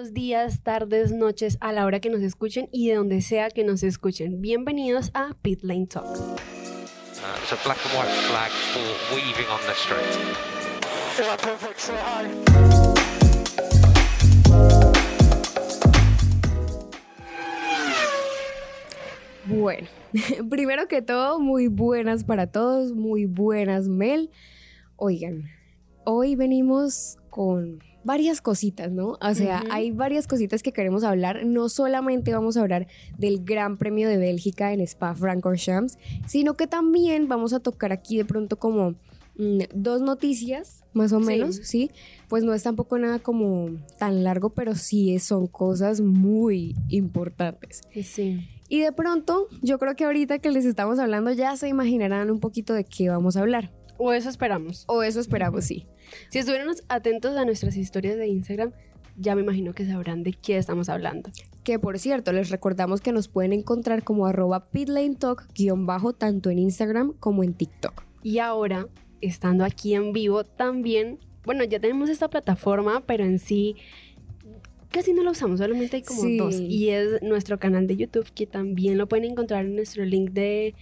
buenos días, tardes, noches, a la hora que nos escuchen y de donde sea que nos escuchen. Bienvenidos a Pit Lane Talk. Uh, it's a black and white flag for weaving on the street. Bueno, primero que todo, muy buenas para todos, muy buenas Mel. Oigan, hoy venimos con varias cositas, ¿no? O sea, hay varias cositas que queremos hablar. No solamente vamos a hablar del Gran Premio de Bélgica en Spa Francorchamps, sino que también vamos a tocar aquí de pronto como mm, dos noticias, más o Sí. menos, ¿sí? Pues no es tampoco nada como tan largo, pero sí son cosas muy importantes. Sí. Y de pronto, yo creo que ahorita que les estamos hablando ya se imaginarán un poquito de qué vamos a hablar. O eso esperamos. O eso esperamos, sí. Si estuvieron atentos a nuestras historias de Instagram, ya me imagino que sabrán de qué estamos hablando. Que por cierto, les recordamos que nos pueden encontrar como arroba pitlanetalk guion bajo tanto en Instagram como en TikTok. Y ahora, estando aquí en vivo, también, bueno, ya tenemos esta plataforma, pero en sí casi no la usamos, solamente hay como Sí. dos. Y es nuestro canal de YouTube, que también lo pueden encontrar en nuestro link de,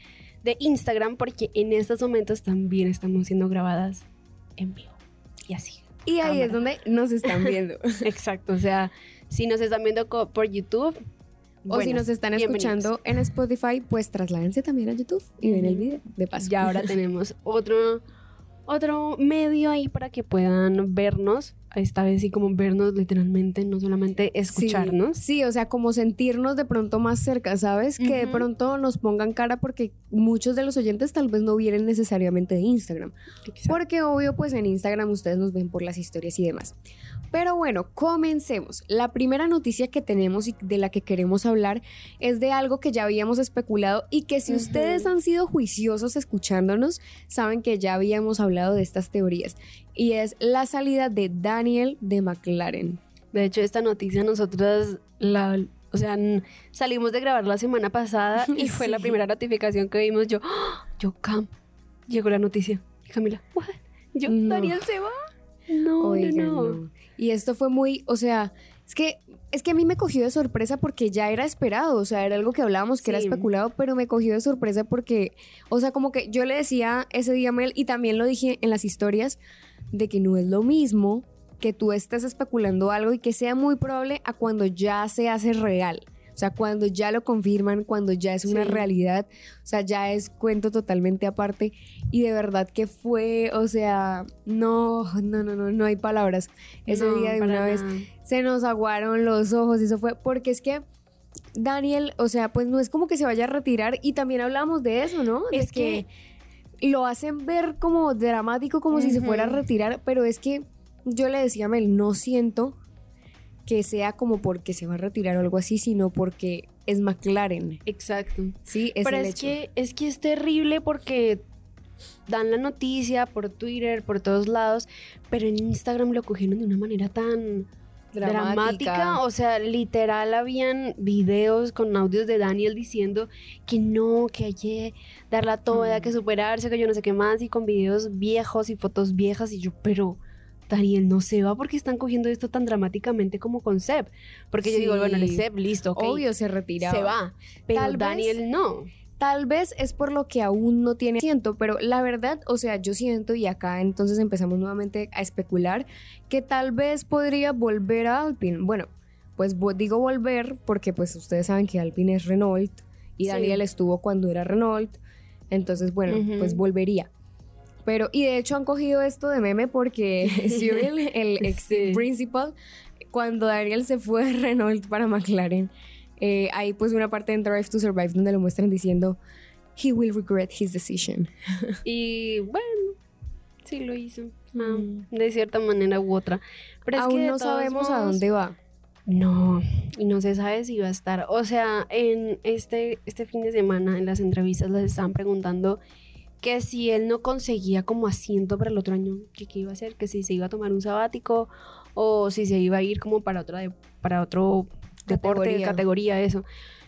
de Instagram, porque en estos momentos también estamos siendo grabadas en vivo. Y así. Y ahí Cámara. es donde nos están viendo. Exacto, o sea, si nos están viendo por YouTube, o si nos están escuchando en Spotify, pues trasládense también a YouTube y ven el video de paso. Ya ahora tenemos otro, otro medio ahí para que puedan vernos. Esta vez sí como vernos literalmente, no solamente escucharnos. Sí, sí, o sea, como sentirnos de pronto más cerca, ¿sabes? Que de pronto nos pongan cara porque muchos de los oyentes tal vez no vienen necesariamente de Instagram. Exacto. Porque obvio, pues en Instagram ustedes nos ven por las historias y demás. Pero bueno, comencemos. La primera noticia que tenemos y de la que queremos hablar es de algo que ya habíamos especulado y que si ustedes han sido juiciosos escuchándonos, saben que ya habíamos hablado de estas teorías. Y es la salida de Daniel de McLaren. De hecho, esta noticia nosotras la... O sea, salimos de grabar la semana pasada y fue la primera notificación que vimos. Yo, ¡Ah! yo, Cam, llegó la noticia. Y Camila, ¿what? Yo, No. Daniel se va. No, Oigan, no, no. Y esto fue muy, o sea, es que es que a mí me cogió de sorpresa porque ya era esperado, o sea, era algo que hablábamos que era especulado, pero me cogió de sorpresa porque, o sea, como que yo le decía ese día a Mel y también lo dije en las historias de que no es lo mismo que tú estés especulando algo y que sea muy probable a cuando ya se hace real. O sea, cuando ya lo confirman, cuando ya es una Sí. realidad, o sea, ya es cuento totalmente aparte. Y de verdad que fue, o sea, no, no, no, no, no hay palabras. Ese No, día de una vez se nos aguaron los ojos y eso fue porque es que Daniel, o sea, pues no es como que se vaya a retirar y también hablamos de eso, ¿no? De Es que- lo hacen ver como dramático, como si se fuera a retirar, pero es que yo le decía a Mel, no siento que sea como porque se va a retirar o algo así, sino porque es McLaren, Exacto. ¿sí? Es Pero el es hecho. que, es que es terrible porque dan la noticia por Twitter, por todos lados, pero en Instagram lo cogieron de una manera tan dramática. O sea, literal habían videos con audios de Daniel diciendo que no, que hay que darla toda, Mm. que superarse, que yo no sé qué más, y con videos viejos y fotos viejas, y yo, pero... Daniel no se va porque están cogiendo esto tan dramáticamente como con Seb. Porque yo digo, bueno, el. Seb, listo, ok, Obvio se retiraba. se va. Pero Tal vez- Daniel no. Tal vez es por lo que aún no tiene siento, pero la verdad, o sea, yo siento y acá entonces empezamos nuevamente a especular que tal vez podría volver a Alpine. Bueno, pues digo volver porque pues ustedes saben que Alpine es Renault y Sí. Daniel estuvo cuando era Renault, entonces bueno, pues volvería. Pero, y de hecho han cogido esto de meme porque Cyril, el ex Sí. principal, cuando Daniel se fue de Renault para McLaren, eh, hay pues una parte en Drive to Survive donde lo muestran diciendo he will regret his decision. Y bueno, sí lo hizo. Ah, Mm. de cierta manera u otra. Pero es Aún que no sabemos a dónde va. No, y no se sabe si va a estar. O sea, en este, este fin de semana en las entrevistas les estaban preguntando que si él no conseguía como asiento para el otro año, que qué iba a hacer, que si se iba a tomar un sabático o si se iba a ir como para otra de- para otro deporte, Categoría. categoría, eso.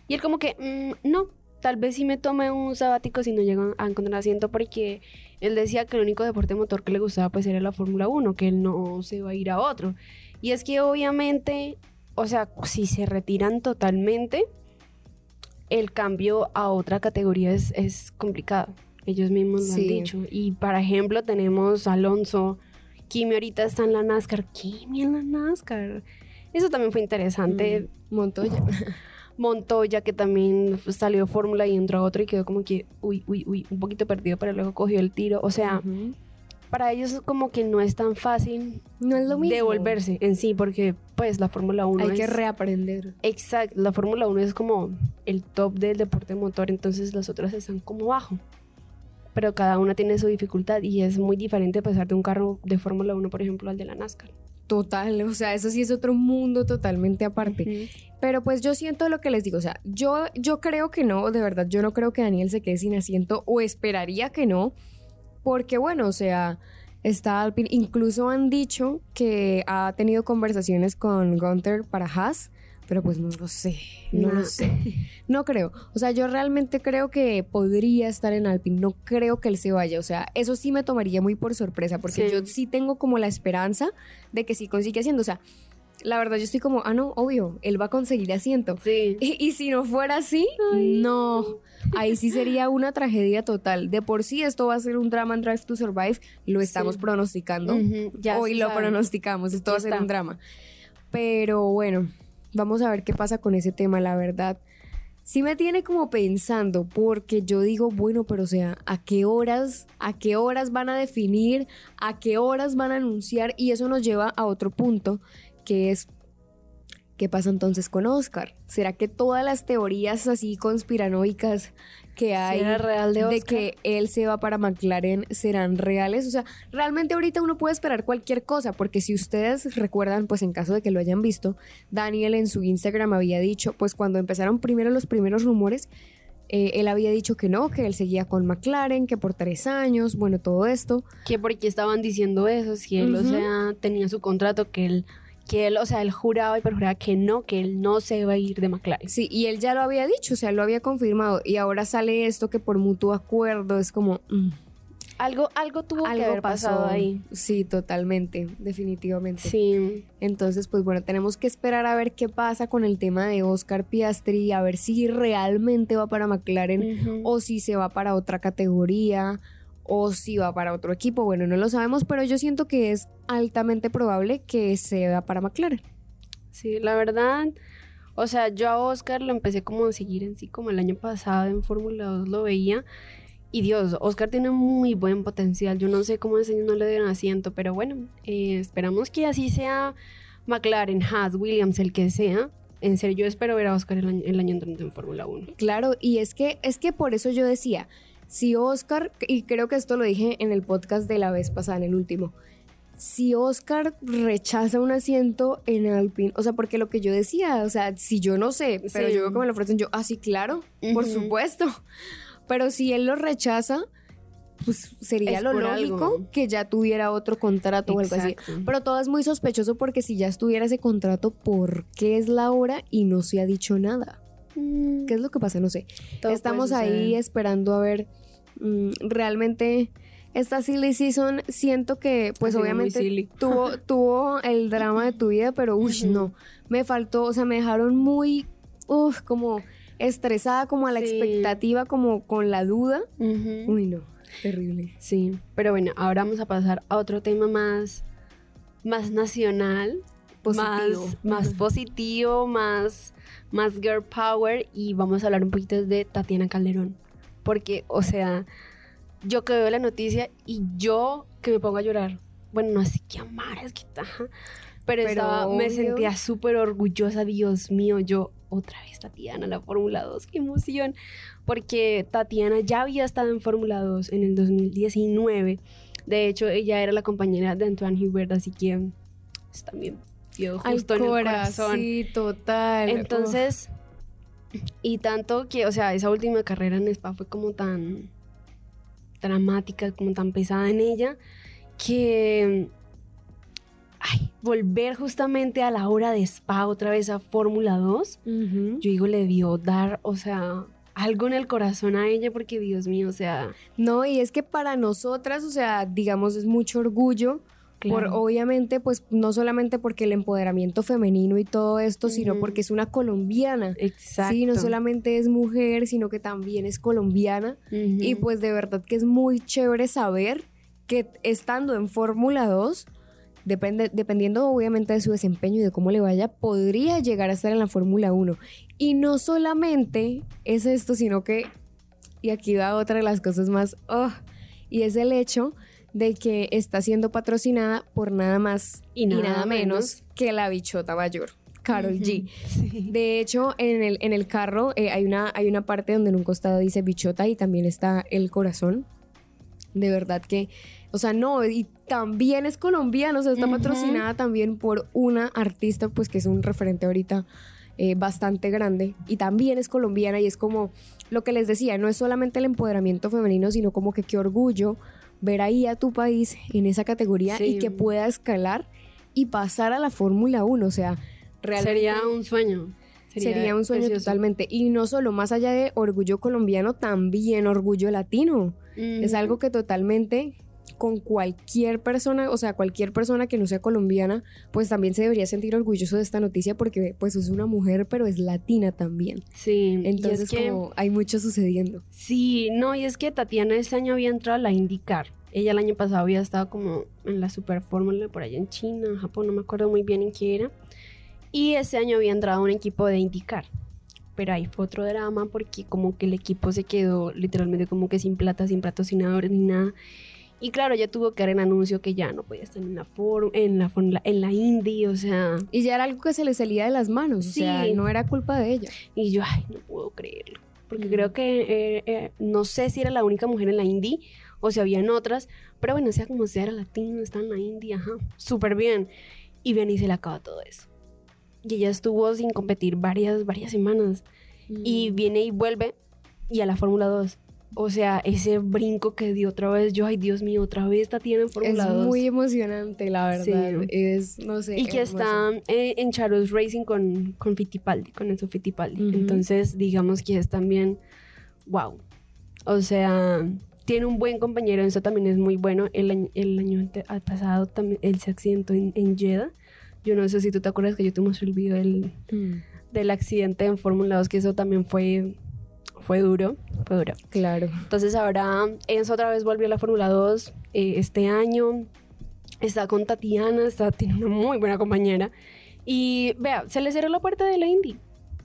Y él como que, "Mm, no, tal vez sí me tome un sabático si no llego a encontrar asiento porque él decía que el único deporte motor que le gustaba pues era la Fórmula 1, que él no se va a ir a otro. Y es que obviamente, o sea, si se retiran totalmente, el cambio a otra categoría es, es complicado. Ellos mismos lo han dicho. Y, por ejemplo, tenemos a Alonso. Kimi ahorita está en la NASCAR. Kimi en la NASCAR. Eso también fue interesante. Mm, Montoya. Montoya, que también salió Fórmula y entró a otro y quedó como que, uy, uy, uy, un poquito perdido, pero luego cogió el tiro. O sea, para ellos como que no es tan fácil no es lo mismo. devolverse en sí, porque pues la Fórmula 1 Hay es... que reaprender. Exacto, la Fórmula 1 es como el top del deporte motor, entonces las otras están como bajo. Pero cada una tiene su dificultad y es muy diferente pasar de un carro de Fórmula 1, por ejemplo, al de la NASCAR. Total, o sea, eso sí es otro mundo totalmente aparte. Pero pues yo siento lo que les digo, o sea, yo, yo creo que no, de verdad, yo no creo que Daniel se quede sin asiento o esperaría que no, porque bueno, o sea, está Alpine, incluso han dicho que ha tenido conversaciones con Gunther para Haas, pero pues no lo sé, no lo sé, no creo, o sea, yo realmente creo que podría estar en Alpine, no creo que él se vaya, o sea, eso sí me tomaría muy por sorpresa, porque Sí. yo sí tengo como la esperanza de que sí consigue haciendo, o sea, la verdad yo estoy como, ah, no, obvio, él va a conseguir asiento. Sí. Y, y si no fuera así, no. Ahí sí sería una tragedia total. De por sí esto va a ser un drama en Drive to Survive. Lo estamos Sí. pronosticando. Ya Hoy lo sabe. pronosticamos. Esto Aquí va a ser está. un drama. Pero bueno, vamos a ver qué pasa con ese tema, la verdad. Sí me tiene como pensando, porque yo digo, bueno, pero o sea, ¿a qué horas, a qué horas van a definir, a qué horas van a anunciar? Y eso nos lleva a otro punto, que es, ¿qué pasa entonces con Oscar? ¿Será que todas las teorías así conspiranoicas que hay ¿Será real de que él se va para McLaren serán reales? O sea, realmente ahorita uno puede esperar cualquier cosa, porque si ustedes recuerdan, pues en caso de que lo hayan visto, Daniel en su Instagram había dicho, pues cuando empezaron primero los primeros rumores, eh, él había dicho que no, que él seguía con McLaren, que por tres años, bueno, todo esto. que porque estaban diciendo eso, si él, o sea, tenía su contrato, que él, que él, o sea, él juraba y perjuraba que no, que él no se iba a ir de McLaren. Sí, y él ya lo había dicho, o sea, lo había confirmado, y ahora sale esto que por mutuo acuerdo es como... mm, Algo, algo tuvo que haber pasado ahí. Sí, totalmente, definitivamente. Sí, Entonces, pues bueno, tenemos que esperar a ver qué pasa con el tema de Oscar Piastri, a ver si realmente va para McLaren o si se va para otra categoría o si va para otro equipo. Bueno, no lo sabemos, pero yo siento que es altamente probable que se va para McLaren. Sí, la verdad, o sea, yo a Oscar lo empecé como a seguir en sí, como el año pasado en Fórmula 2 lo veía. Y Dios, Oscar tiene muy buen potencial. Yo no sé cómo ese año no le dieron asiento, pero bueno, eh, esperamos que así sea McLaren, Haas, Williams, el que sea. En serio, yo espero ver a Oscar el año, el año entrante en Fórmula 1. Claro, y es que, es que por eso yo decía, si Oscar, y creo que esto lo dije en el podcast de la vez pasada, en el último, si Oscar rechaza un asiento en Alpine, o sea, porque lo que yo decía, o sea, si yo no sé, pero Sí. yo veo que me lo ofrecen, yo, ah, sí, claro, por supuesto. Pero si él lo rechaza, pues sería Es lo lógico algo. que ya tuviera otro contrato o algo así. Pero todo es muy sospechoso porque si ya estuviera ese contrato, ¿por qué es la hora y no se ha dicho nada? Mm, ¿Qué es lo que pasa? No sé. todo Estamos ahí esperando a ver realmente esta silly season siento que pues obviamente tuvo tuvo el drama de tu vida pero uy Ujú. no me faltó o sea me dejaron muy uf, como estresada como a la Sí. expectativa como con la duda uy no terrible Sí, pero bueno, ahora vamos a pasar a otro tema más, más nacional, Positivo. más, más positivo, más, más girl power y vamos a hablar un poquito de Tatiana Calderón. Porque, o sea, yo que veo la noticia y yo que me pongo a llorar. Bueno, no sé qué amar, es que ajá. Pero, Pero estaba- me sentía súper orgullosa, Dios mío, yo otra vez Tatiana, la Fórmula 2, qué emoción. Porque Tatiana ya había estado en Fórmula 2 en el 2019. De hecho, ella era la compañera de Antoine Hubert, así que también dio Ay, justo en el Cora, corazón. sí total Entonces, y tanto que, o sea, esa última carrera en Spa fue como tan dramática, como tan pesada en ella, que, ay, volver justamente a la hora de Spa otra vez a Fórmula 2, Uf. Ujú. yo digo, le dio dar, o sea, algo en el corazón a ella, porque Dios mío, o sea, No, y es que para nosotras, o sea, digamos, es mucho orgullo Por obviamente, pues no solamente porque el empoderamiento femenino y todo esto, sino porque es una colombiana. Exacto. Sí, no solamente es mujer, sino que también es colombiana. Y pues de verdad que es muy chévere saber que estando en Fórmula 2, depende, dependiendo obviamente de su desempeño y de cómo le vaya, podría llegar a estar en la Fórmula 1. Y no solamente es esto, sino que, y aquí va otra de las cosas más, oh, y es el hecho de que está siendo patrocinada por nada más Y nada menos. que la bichota mayor, Carol G. Sí. De hecho, en el, en el carro eh, hay, una, hay una parte donde en un costado dice bichota y también está el corazón. De verdad que, o sea, no, y también es colombiana, o sea, está patrocinada también por una artista, pues que es un referente ahorita eh, bastante grande y también es colombiana y es como lo que les decía, no es solamente el empoderamiento femenino, sino como que qué orgullo ver ahí a tu país en esa categoría Sí. y que pueda escalar y pasar a la Fórmula 1, o sea, realmente Sería un sueño. Sería, un sueño precioso. totalmente. Y no solo, más allá de orgullo colombiano, también orgullo latino. Es algo que totalmente con cualquier persona, o sea, cualquier persona que no sea colombiana, pues también se debería sentir orgulloso de esta noticia porque pues es una mujer, pero es latina también. Sí, Entonces y es que, como hay mucho sucediendo. sí, no, y es que Tatiana este año había entrado a la IndyCar. Ella el año pasado había estado como en la Super Fórmula por allá en China, en Japón, no me acuerdo muy bien en qué era. Y este año había entrado a un equipo de IndyCar. Pero ahí fue otro drama porque como que el equipo se quedó literalmente como que sin plata, sin patrocinadores ni nada. Y claro, ya tuvo que dar el anuncio que ya no podía estar en la for- en la fórmula, en la Indy, o sea, Y ya era algo que se le salía de las manos, o sea, Sí. no era culpa de ella. Y yo, ay, no puedo creerlo. Porque Mm. creo que, eh, eh, no sé si era la única mujer en la indie o si habían otras, pero bueno, sea como sea, era latino, está en la indie, ajá, súper bien. Y bien, y se le acaba todo eso. Y ella estuvo sin competir varias, varias semanas. Mm. Y viene y vuelve y a la Fórmula 2. O sea, ese brinco que dio otra vez, yo, ay, Dios mío, otra vez Tatiana en es Fórmula 2. muy emocionante, la verdad. Sí. Es, no sé. Y que hermoso. está eh, en Charles Racing con, con Fittipaldi, con Enzo Fittipaldi. Ujú. Entonces, digamos que es también, wow. O sea, tiene un buen compañero, eso también es muy bueno. El, año- el año pasado también él se accidentó en, en Jeddah. Yo no sé si tú te acuerdas que yo te mostré el video del, Mm, del accidente en Fórmula 2, que eso también fue, fue duro, fue duro. claro. Entonces ahora Enzo otra vez volvió a la Fórmula 2 eh, este año. Está con Tatiana, está, tiene una muy buena compañera. Y vea, se le cerró la puerta de la Indy,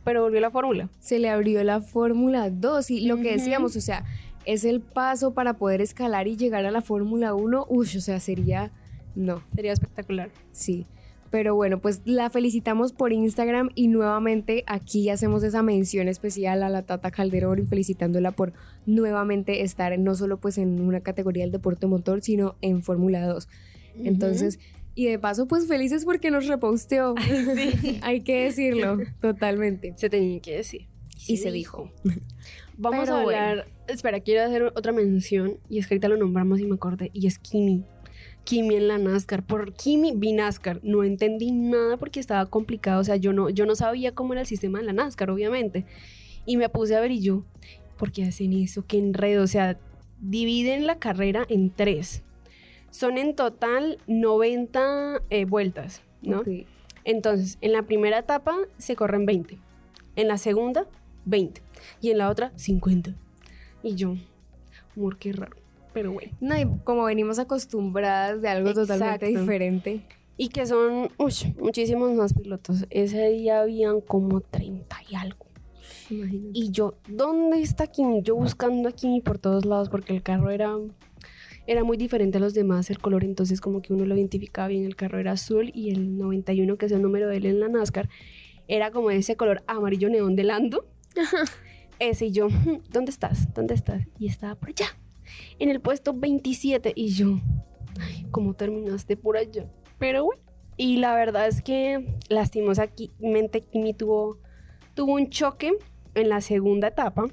pero volvió a la Fórmula. se le abrió la Fórmula 2 y lo que decíamos, o sea, es el paso para poder escalar y llegar a la Fórmula 1. Uy, o sea, sería... No, Sería espectacular. sí. Pero bueno, pues la felicitamos por Instagram y nuevamente aquí hacemos esa mención especial a la Tata Calderón y felicitándola por nuevamente estar no solo pues en una categoría del deporte motor, sino en Fórmula 2. Entonces, y de paso pues felices porque nos reposteó. sí. Hay que decirlo, totalmente. Se tenía que decir. Y se dijo. Vamos Pero a bueno. hablar. Espera, quiero hacer otra mención. Y es que ahorita lo nombramos y me acordé. Y es Kimi. Kimi en la NASCAR. Por Kimi vi NASCAR. No entendí nada porque estaba complicado. O sea, yo no, yo no sabía cómo era el sistema de la NASCAR, obviamente. Y me puse a ver y yo, ¿por qué hacen eso? ¿Qué enredo? O sea, dividen la carrera en tres. Son en total 90 eh, vueltas, ¿no? Entonces, en la primera etapa se corren 20. En la segunda, 20. Y en la otra, 50. Y yo, amor, qué raro. Pero bueno. No, y como venimos acostumbradas de algo totalmente Exacto. diferente. Y que son ush, muchísimos más pilotos. Ese día habían como 30 y algo. Imagínate. Y yo, ¿dónde está Kimi? Yo buscando a Kimi por todos lados porque el carro era, era muy diferente a los demás, el color. Entonces, como que uno lo identificaba bien. El carro era azul y el 91, que es el número de él en la NASCAR, era como ese color amarillo neón de Lando. Ese y yo, "Hmm, ¿dónde estás? ¿Dónde estás? Y estaba por allá, en el puesto 27. Y yo, ay, ¿cómo terminaste por allá? Pero bueno. Y la verdad es que lastimosamente Kimi tuvo, tuvo un choque en la segunda etapa.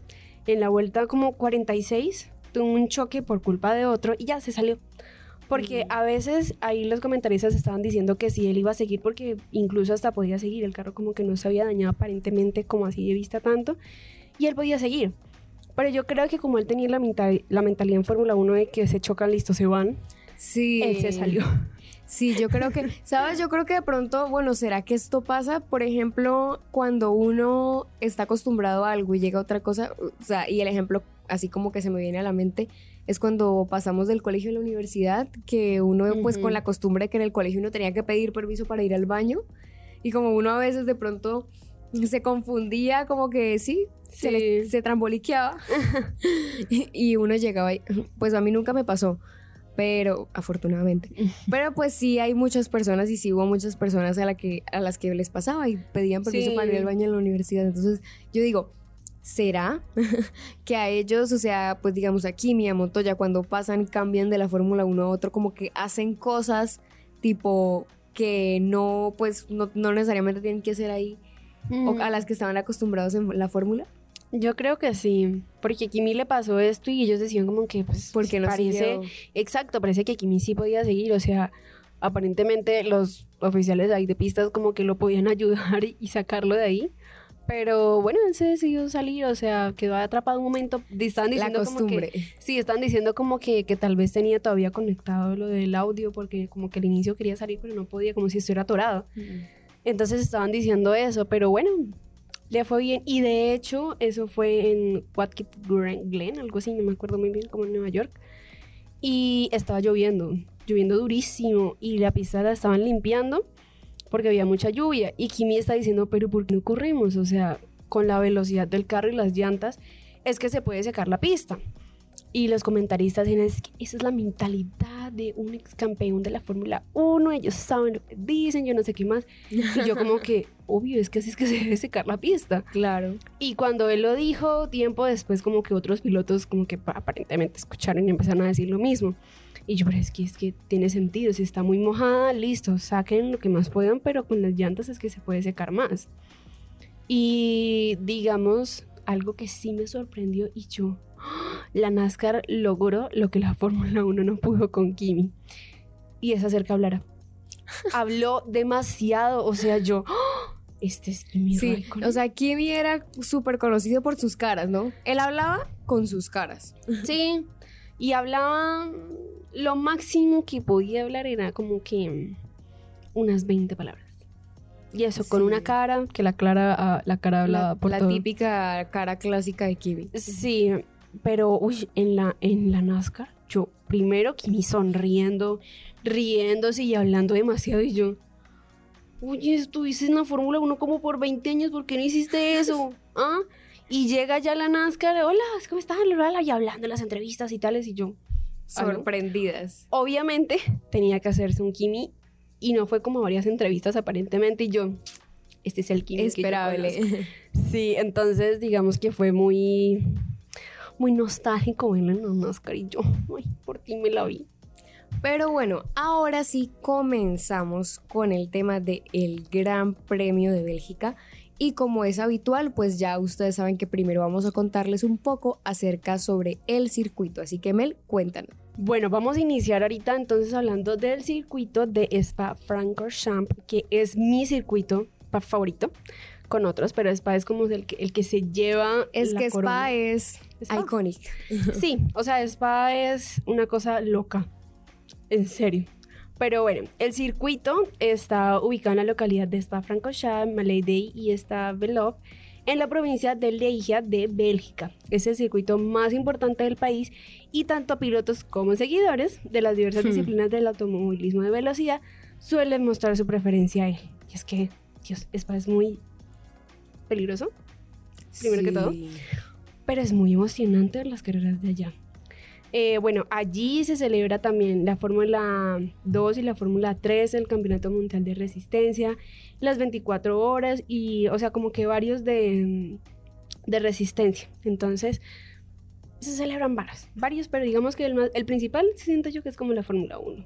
En la vuelta como 46 tuvo un choque por culpa de otro y ya se salió. Porque a veces ahí los comentaristas estaban diciendo que sí, él iba a seguir porque incluso hasta podía seguir. El carro como que no se había dañado aparentemente como así de vista tanto. Y él podía seguir. Pero yo creo que como él tenía la, mental- la mentalidad en Fórmula 1 de que se chocan, listo, se van, Sí. él se salió. Sí, yo creo que, ¿sabes? Yo creo que de pronto, bueno, ¿será que esto pasa? Por ejemplo, cuando uno está acostumbrado a algo y llega a otra cosa, o sea, y el ejemplo así como que se me viene a la mente es cuando pasamos del colegio a la universidad, que uno pues con la costumbre que en el colegio uno tenía que pedir permiso para ir al baño y como uno a veces de pronto se confundía, como que sí, se, le- se tramboliqueaba y, uno llegaba y, pues a mí nunca me pasó, pero afortunadamente. Pero pues sí hay muchas personas y sí hubo muchas personas a, la que, a las que les pasaba y pedían permiso Sí. para ir al baño en la universidad. Entonces yo digo, ¿será que a ellos, o sea, pues digamos a Kimi, a Montoya, cuando pasan, cambian de la Fórmula 1 a otro, como que hacen cosas tipo que no, pues no, no necesariamente tienen que hacer ahí, o a las que estaban acostumbrados en la Fórmula? Yo creo que sí, porque a Kimi le pasó esto y ellos decían como que, pues, Porque no parece, siguió. exacto, parece que Kimi sí podía seguir, o sea, aparentemente los oficiales ahí de pistas como que lo podían ayudar y, sacarlo de ahí, pero bueno, él se decidió salir, o sea, quedó atrapado un momento, estaban La diciendo como costumbre. que, sí, están diciendo como que, que tal vez tenía todavía conectado lo del audio, porque como que al inicio quería salir, pero no podía, como si estuviera atorado. Entonces estaban diciendo eso, pero bueno, le fue bien. Y de hecho, eso fue en Watkit Glen, algo así, no me acuerdo muy bien, como en Nueva York. Y estaba lloviendo, lloviendo durísimo. Y la pista la estaban limpiando porque había mucha lluvia. Y Kimi está diciendo, pero ¿por qué no corremos? O sea, con la velocidad del carro y las llantas, es que se puede secar la pista. Y los comentaristas dicen, es que esa es la mentalidad de un ex campeón de la Fórmula 1, ellos saben lo que dicen, yo no sé qué más. Y yo como que, obvio, es que así es que se debe secar la pista. Claro. Y cuando él lo dijo, tiempo después como que otros pilotos como que pa- aparentemente escucharon y empezaron a decir lo mismo. Y yo, pero es que, es que tiene sentido, si está muy mojada, listo, saquen lo que más puedan, pero con las llantas es que se puede secar más. Y digamos, algo que sí me sorprendió y yo. La NASCAR logró lo que la Fórmula 1 no pudo con Kimi. Y es hacer que hablara. Habló demasiado, o sea, yo, ¡ah! este es Kimi Sí, Raikkonen. o sea, Kimi era súper conocido por sus caras, ¿no? Él hablaba con sus caras. Sí, y hablaba lo máximo que podía hablar era como que unas 20 palabras. Y eso con una cara, que la, clara, ah, la cara hablaba La, por la todo. típica cara clásica de Kimi. Sí, pero uy, en la, en la NASCAR, yo primero Kimi sonriendo, riéndose y hablando demasiado y yo, oye, estuviste en la Fórmula 1 como por 20 años, ¿por qué no hiciste eso? ¿Ah? Y llega ya la NASCAR, hola, ¿cómo estás? Y hablando en las entrevistas y tales y yo, ¿Ah, no? Sorprendidas. obviamente tenía que hacerse un Kimi y no fue como varias entrevistas aparentemente y yo, este es el Kimi que yo. Esperable. Sí, entonces digamos que fue muy, muy nostálgico verlo en la NASCAR y yo, ay, por ti me la vi. Pero bueno, ahora sí comenzamos con el tema del el Gran Premio de Bélgica. Y como es habitual, pues ya ustedes saben que primero vamos a contarles un poco acerca sobre el circuito. Así que Mel, cuéntanos. Bueno, vamos a iniciar ahorita entonces hablando del circuito de Spa Francorchamps, que es mi circuito favorito con otros, pero Spa es como el que, el que se lleva Es la que corona. Spa es Spa. iconic. Sí, o sea, Spa es una cosa loca. En serio. Pero bueno, el circuito está ubicado en la localidad de Spa-Francorchamps, Maleiday y Stavelot, en la provincia de Legia de Bélgica. Es el circuito más importante del país y tanto pilotos como seguidores de las diversas Hmm. disciplinas del automovilismo de velocidad suelen mostrar su preferencia a él. Y es que, Dios, Spa es muy peligroso, Primero que todo. Pero es muy emocionante ver las carreras de allá. Eh, bueno, allí se celebra también la Fórmula 2 y la Fórmula 3, el Campeonato Mundial de Resistencia, las 24 horas y, o sea, como que varios de, de resistencia. Entonces, se celebran varios, varios, pero digamos que el, más- el principal siento yo que es como la Fórmula 1.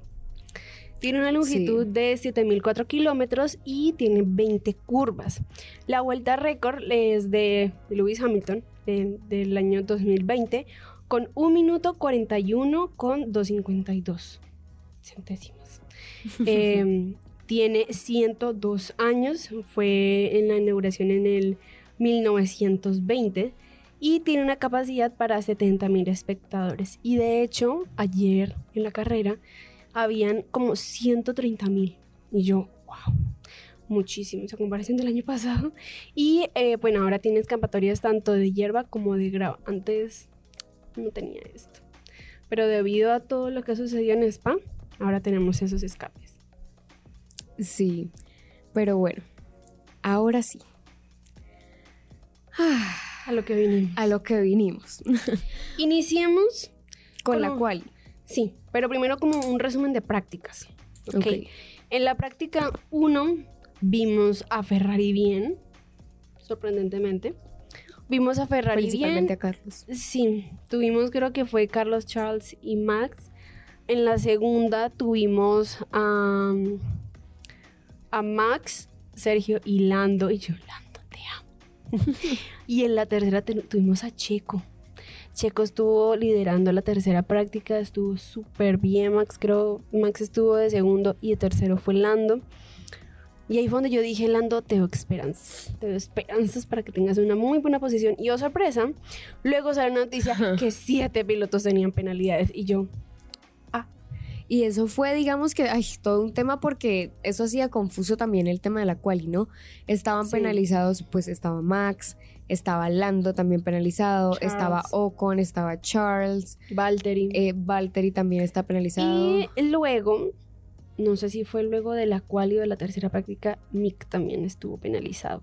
Tiene una longitud Sí. de 7.004 kilómetros y tiene 20 curvas. La vuelta récord es de Lewis Hamilton de- del año 2020 con 1 minuto 41 con 252 centésimos. Eh, tiene 102 años, fue en la inauguración en el 1920 y tiene una capacidad para 70 mil espectadores. Y de hecho, ayer en la carrera habían como 130 mil. Y yo, wow, muchísimos a comparación del año pasado. Y eh, bueno, ahora tiene escapatorias tanto de hierba como de grava. Antes no tenía esto. Pero debido a todo lo que sucedió en Spa, ahora tenemos esos escapes. Sí, pero bueno, ahora sí. A lo que vinimos. A lo que vinimos. Iniciemos Con la cual. Sí, pero primero como un resumen de prácticas. ¿ok? Ok. En la práctica 1 vimos a Ferrari bien, sorprendentemente. Vimos a Ferrari Principalmente bien. a Carlos. Sí, tuvimos creo que fue Carlos Charles y Max. En la segunda tuvimos a, a Max, Sergio y Lando. Y yo, Lando, te amo. y en la tercera te- tuvimos a Checo. Checo estuvo liderando la tercera práctica, estuvo súper bien. Max, creo, Max estuvo de segundo y de tercero fue Lando. Y ahí fue donde yo dije, Lando, te veo esperanzas. Te veo esperanzas para que tengas una muy buena posición. Y oh, sorpresa, luego sale una noticia que siete pilotos tenían penalidades. Y yo, Y eso fue, digamos que, ay, todo un tema porque eso hacía confuso también el tema de la quali, ¿no? Estaban Sí. penalizados, pues estaba Max, estaba Lando también penalizado, Charles. estaba Ocon, estaba Charles, Valtteri. eh, Valtteri también está penalizado. y luego, no sé si fue luego de la cual o de la tercera práctica, Mick también estuvo penalizado.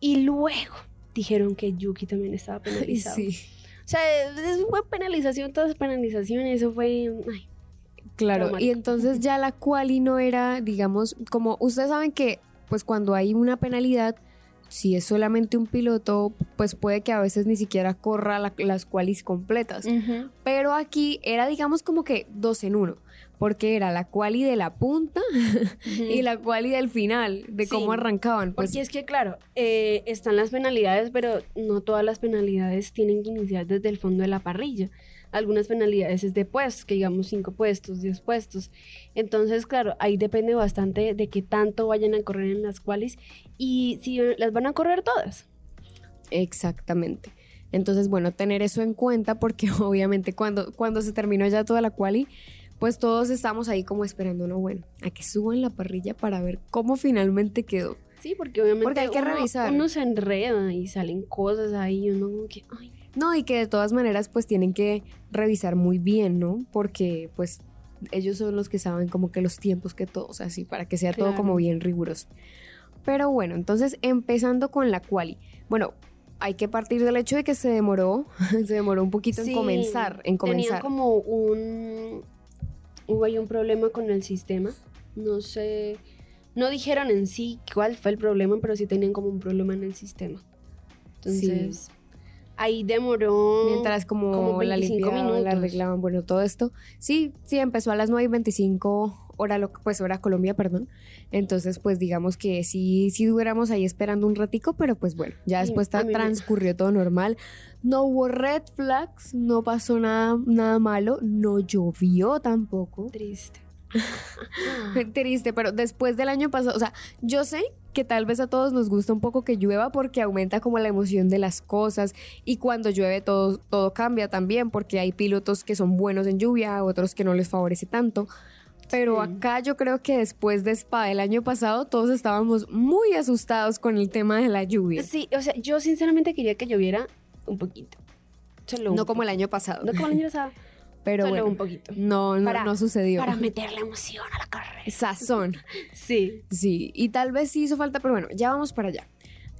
Y luego dijeron que Yuki también estaba penalizado. sí, O sea, fue penalización, todas penalizaciones, eso fue... ay, claro. Y entonces ya la quali no era, digamos, como ustedes saben que, pues cuando hay una penalidad, si es solamente un piloto, pues puede que a veces ni siquiera corra la- las qualis completas. Pero aquí era, digamos, como que dos en uno. Porque era la quali de la punta y la quali del final, de Sí. cómo arrancaban. Pues Porque es que, claro, eh, están las penalidades, pero no todas las penalidades tienen que iniciar desde el fondo de la parrilla. Algunas penalidades es de puestos, que digamos 5 puestos, 10 puestos. Entonces, claro, ahí depende bastante de qué tanto vayan a correr en las cuales y si las van a correr todas. Exactamente. Entonces, bueno, tener eso en cuenta porque obviamente cuando, cuando se terminó ya toda la quali, pues todos estamos ahí como esperando, no, bueno, a que suban la parrilla para ver cómo finalmente quedó. Sí, porque obviamente Porque hay que uno, revisar. uno se enreda y salen cosas ahí y uno como que, ay, No, y que de todas maneras pues tienen que revisar muy bien, ¿no? Porque pues ellos son los que saben como que los tiempos que todos, así, para que sea todo como bien riguroso. Pero bueno, entonces empezando con la quali. Bueno, hay que partir del hecho de que se demoró, se demoró un poquito Sí, en comenzar, en comenzar. como un... Hubo ahí un problema con el sistema. No sé... No dijeron en sí cuál fue el problema, pero sí tenían como un problema en el sistema. Entonces... Ahí demoró... Mientras como, como la 25 limpiaban, la arreglaban, bueno, todo esto. Sí, sí, empezó a las 9 y 25 hora, lo- pues hora Colombia, perdón. Entonces, pues digamos que sí, sí duramos ahí esperando un ratico, pero pues bueno, ya después transcurrió todo normal. No hubo red flags, no pasó nada, nada malo, no llovió tampoco. Triste. Triste, pero después del año pasado, o sea, yo sé que tal vez a todos nos gusta un poco que llueva porque aumenta como la emoción de las cosas y cuando llueve todo, todo cambia también porque hay pilotos que son buenos en lluvia, otros que no les favorece tanto. Pero Sí. acá yo creo que después de Spa del año pasado todos estábamos muy asustados con el tema de la lluvia. Sí, o sea, yo sinceramente quería que lloviera un poquito. Solo un No como el año pasado. No como el año pasado. pero solo bueno, un poquito. no, no, Para- no sucedió. Para meterle emoción a la carrera. Sazón. Sí. Sí, y tal vez sí hizo falta, pero bueno, ya vamos para allá.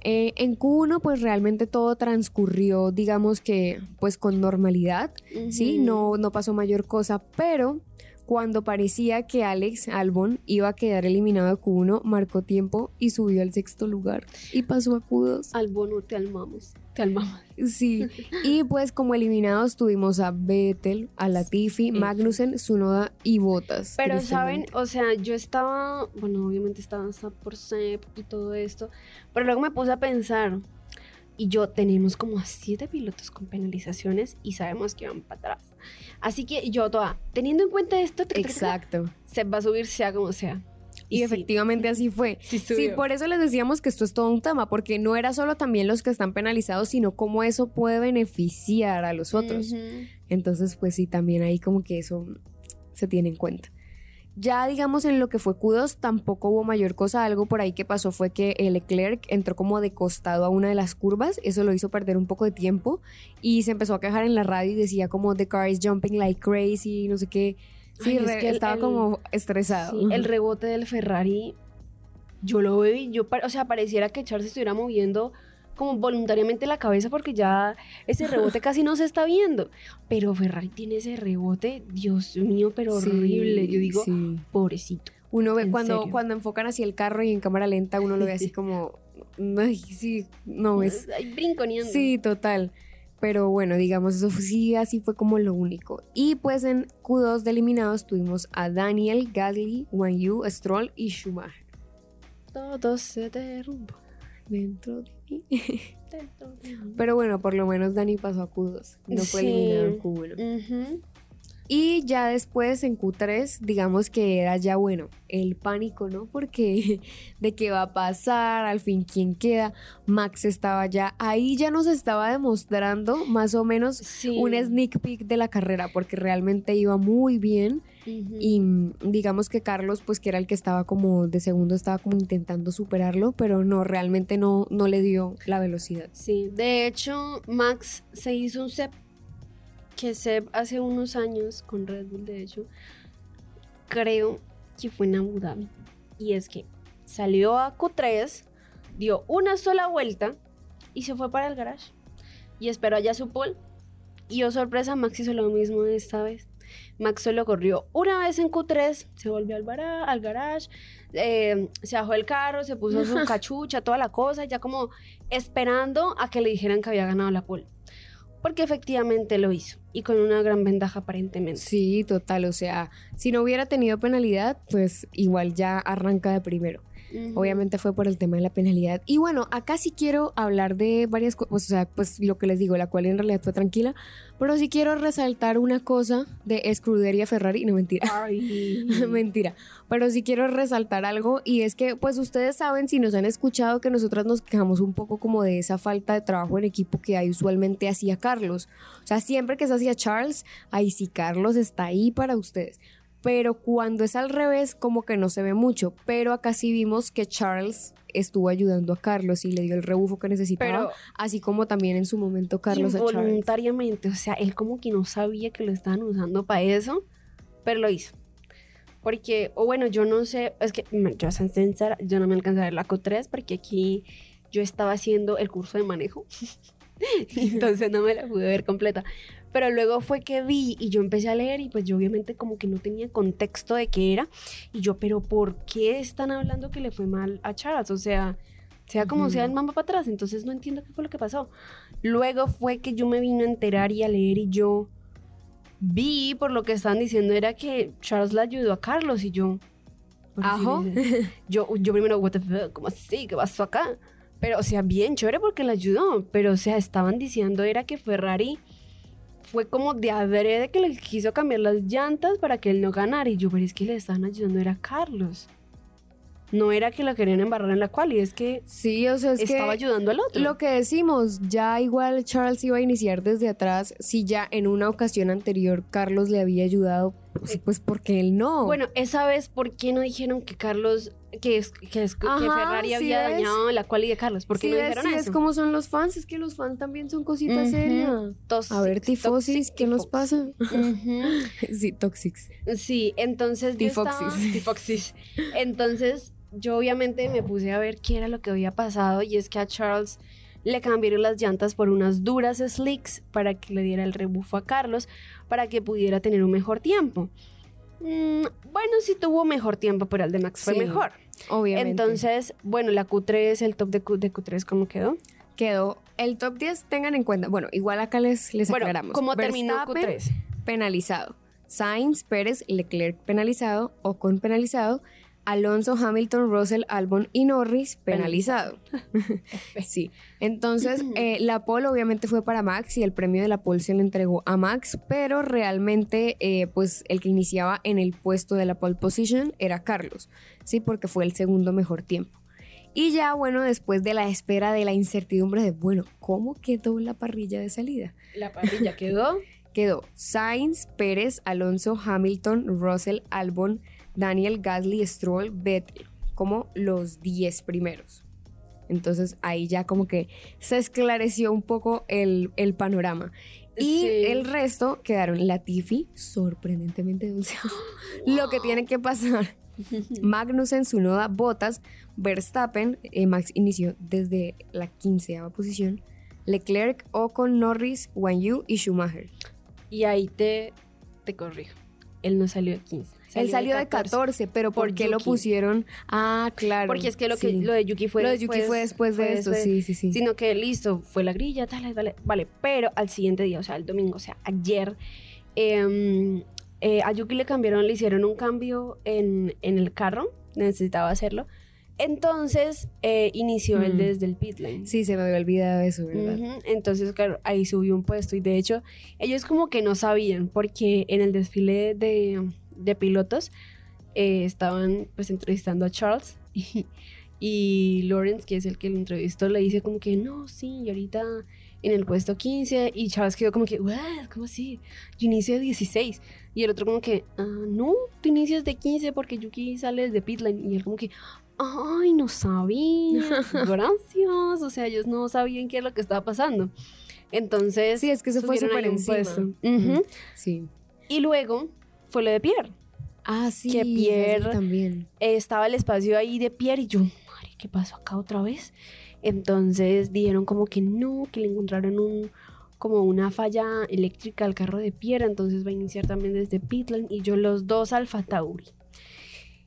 Eh, en Q1 pues realmente todo transcurrió, digamos que pues con normalidad, ¿sí? No, no pasó mayor cosa, pero cuando parecía que Alex Albon iba a quedar eliminado de Q1, marcó tiempo y subió al sexto lugar y pasó a Q2. Al bono te almamos. Te almamos. Sí, y pues como eliminados tuvimos a Vettel, a Latifi. Magnussen, Sunoda y Bottas. Pero, ¿saben? O sea, yo estaba, bueno, obviamente estaba hasta por CEP y todo esto, pero luego me puse a pensar, y yo tenemos como a siete pilotos con penalizaciones y sabemos que van para atrás. Así que yo toda, teniendo en cuenta esto, Exacto. se va a subir sea como sea. Y, sí, efectivamente así fue. sí Sí, por eso les decíamos que esto es todo un tema, porque no era solo también los que están penalizados, sino cómo eso puede beneficiar a los otros. Entonces, pues sí, también ahí como que eso se tiene en cuenta. Ya digamos en lo que fue Q2 tampoco hubo mayor cosa. Algo por ahí que pasó fue que el Leclerc entró como de costado a una de las curvas. Eso lo hizo perder un poco de tiempo. Y se empezó a quejar en la radio y decía como the car is jumping like crazy, no sé qué. Sí, Ay, es re- que el- estaba el- como estresado. Sí, el rebote del Ferrari, yo lo y yo, o sea, pareciera que Charles estuviera moviendo como voluntariamente la cabeza porque ya ese rebote casi no se está viendo. Pero Ferrari tiene ese rebote, Dios mío, pero Sí, horrible. Yo digo, sí. pobrecito. Uno ve ¿En cuando, serio? cuando enfocan hacia el carro y en cámara lenta, uno lo ve así como. Ay, sí, no es. Ay, brinconeando. Sí, total. Pero bueno, digamos, eso sí, así fue como lo único. Y pues en Q2 de eliminados tuvimos a Daniel, Gasly, Wang Yu, Stroll y Schumacher. Todo se derrumba. Dentro de Pero bueno, por lo menos Dani pasó a Q2. No fue Sí. eliminado en Q1. Ujú. Y ya después en Q3, digamos que era ya bueno, el pánico, ¿no? Porque de qué va a pasar, al fin quién queda. Max estaba ya, ahí ya nos estaba demostrando más o menos Sí. un sneak peek de la carrera, porque realmente iba muy bien. Y mm, digamos que Carlos, pues que era el que estaba como de segundo, estaba como intentando superarlo, pero no, realmente no, no le dio la velocidad. Sí, de hecho, Max se hizo un que CEP hace unos años con Red Bull, de hecho, creo que fue en Abu Dhabi. Y es que salió a Q3, dio una sola vuelta y se fue para el garage. Y esperó allá su pole. Y oh sorpresa, Max hizo lo mismo esta vez. Max solo corrió una vez en Q3, se volvió al, bara- al garage, eh, se bajó el carro, se puso su cachucha, toda la cosa, ya como esperando a que le dijeran que había ganado la pole. Porque efectivamente lo hizo y con una gran ventaja aparentemente. Sí, total, o sea, si no hubiera tenido penalidad, pues igual ya arranca de primero. Obviamente fue por el tema de la penalidad. Y bueno, acá sí quiero hablar de varias cosas, o sea, pues lo que les digo, la cual en realidad fue tranquila, pero sí quiero resaltar una cosa de Escudería Ferrari, no mentira. Ay. Mentira, pero sí quiero resaltar algo y es que pues ustedes saben si nos han escuchado que nosotras nos quejamos un poco como de esa falta de trabajo en equipo que hay usualmente hacía Carlos. O sea, siempre que se hacía Charles, ahí sí Carlos está ahí para ustedes. Pero cuando es al revés, como que no se ve mucho. Pero acá sí vimos que Charles estuvo ayudando a Carlos y le dio el rebufo que necesitaba. Pero- así como también en su momento Carlos. Involuntariamente, o sea, él como que no sabía que lo estaban usando para eso, pero lo hizo. Porque, o bueno, yo no sé, es que, mm, yo sincera, yo no me alcancé a ver la Q3 porque aquí yo estaba haciendo el curso de manejo, entonces no me la pude ver completa. Pero luego fue que vi y yo empecé a leer y pues yo obviamente como que no tenía contexto de qué era. Y yo, pero ¿por qué están hablando que le fue mal a Charles? O sea, sea como sea, el Ujú. man va para atrás. Entonces no entiendo qué fue lo que pasó. Luego fue que yo me vino a enterar y a leer y yo vi por lo que estaban diciendo era que Charles le ayudó a Carlos y yo... Ajo. Yo, yo primero, what the fuck, ¿cómo así? ¿Qué pasó acá? Pero, o sea, bien chévere porque le ayudó. Pero, o sea, estaban diciendo era que Ferrari fue como de adrede que le quiso cambiar las llantas para que él no ganara. Y yo, pero es que le estaban ayudando era Carlos. No era que lo querían embarrar en la cual, y es que Sí, o sea, es estaba que... ayudando al otro. Lo que decimos, ya igual Charles iba a iniciar desde atrás, si ya en una ocasión anterior Carlos le había ayudado, pues, pues porque él no. Bueno, esa vez, ¿por qué no dijeron que Carlos, que, es, que, es- que Ajá, Ferrari sí había dañado la quali de Carlos? ¿Por qué Sí, no dijeron sí, eso? es como son los fans, es que los fans también son cositas serias. Toxic, A ver, tifosis, ¿qué nos pasa? Sí, toxics. Sí, entonces yo estaba- Tifoxis. Tifoxis. Entonces yo obviamente me puse a ver qué era lo que había pasado y es que a Charles le cambiaron las llantas por unas duras slicks para que le diera el rebufo a Carlos para que pudiera tener un mejor tiempo. Mm, bueno, sí tuvo mejor tiempo, pero el de Max fue Sí, mejor. Obviamente. Entonces, bueno, la Q3, el top de, Q, de Q3, ¿cómo quedó? quedó el top 10, tengan en cuenta. Bueno, igual acá les, les Bueno, aclaramos. ¿cómo terminó Verstappen, Q3? penalizado. Sainz, Pérez, Leclerc penalizado, Ocon penalizado, Alonso, Hamilton, Russell, Albon y Norris penalizado. sí. Entonces, eh, la pole obviamente fue para Max y el premio de la pole se le entregó a Max, pero realmente, eh, pues el que iniciaba en el puesto de la pole position era Carlos, sí, porque fue el segundo mejor tiempo. Y ya, bueno, después de la espera de la incertidumbre de, bueno, ¿cómo quedó la parrilla de salida? La parrilla quedó. quedó Sainz, Pérez, Alonso, Hamilton, Russell, Albon, Daniel, Gasly, Stroll, Vettel, como los 10 primeros. Entonces ahí ya como que se esclareció un poco el, el panorama. Y Sí. el resto quedaron Latifi, sorprendentemente dulce. Lo que tiene que pasar. Magnussen, Sunoda, Bottas, Verstappen, eh, Max inició desde la quinceava posición. Leclerc, Ocon, Norris, Wang Yu y Schumacher. Y ahí te, te corrijo. Él no salió de 15. Él salió de 14, pero ¿por, Por qué lo pusieron? Ah, claro. Porque es que lo, que sí. lo de Yuki fue Lo de Yuki fue después de esto, sí, sí, sí. Sino que listo, fue la grilla, tal, vale, vale. Pero al siguiente día, o sea, el domingo, o sea, ayer, em, eh, a Yuki le cambiaron, le hicieron un cambio en, en el carro, necesitaba hacerlo. Entonces eh, inició él Mm. desde el pit lane. Sí, se me había olvidado eso, ¿verdad? Entonces, claro, ahí subió un puesto y de hecho ellos como que no sabían porque en el desfile de, de pilotos eh, estaban pues entrevistando a Charles y, y Lawrence, que es el que lo entrevistó, le dice como que no, sí, y ahorita en el puesto 15 y Charles quedó como que, "What? ¿cómo así? Yo inicié de 16 y el otro como que, "Ah, no, tú inicias de 15 porque Yuki sale desde pit lane y él como que, ay, no sabía, gracias, o sea, ellos no sabían qué es lo que estaba pasando. Entonces, Sí, es que se fue súper encima. Ujú. Sí. Y luego fue lo de Pierre. Ah, sí. Que Pierre- también. Estaba el espacio ahí de Pierre y yo, madre, ¿qué pasó acá otra vez? Entonces dijeron como que no, que le encontraron un como una falla eléctrica al carro de Pierre, entonces va a iniciar también desde Pitland y yo los dos Alfa Tauri.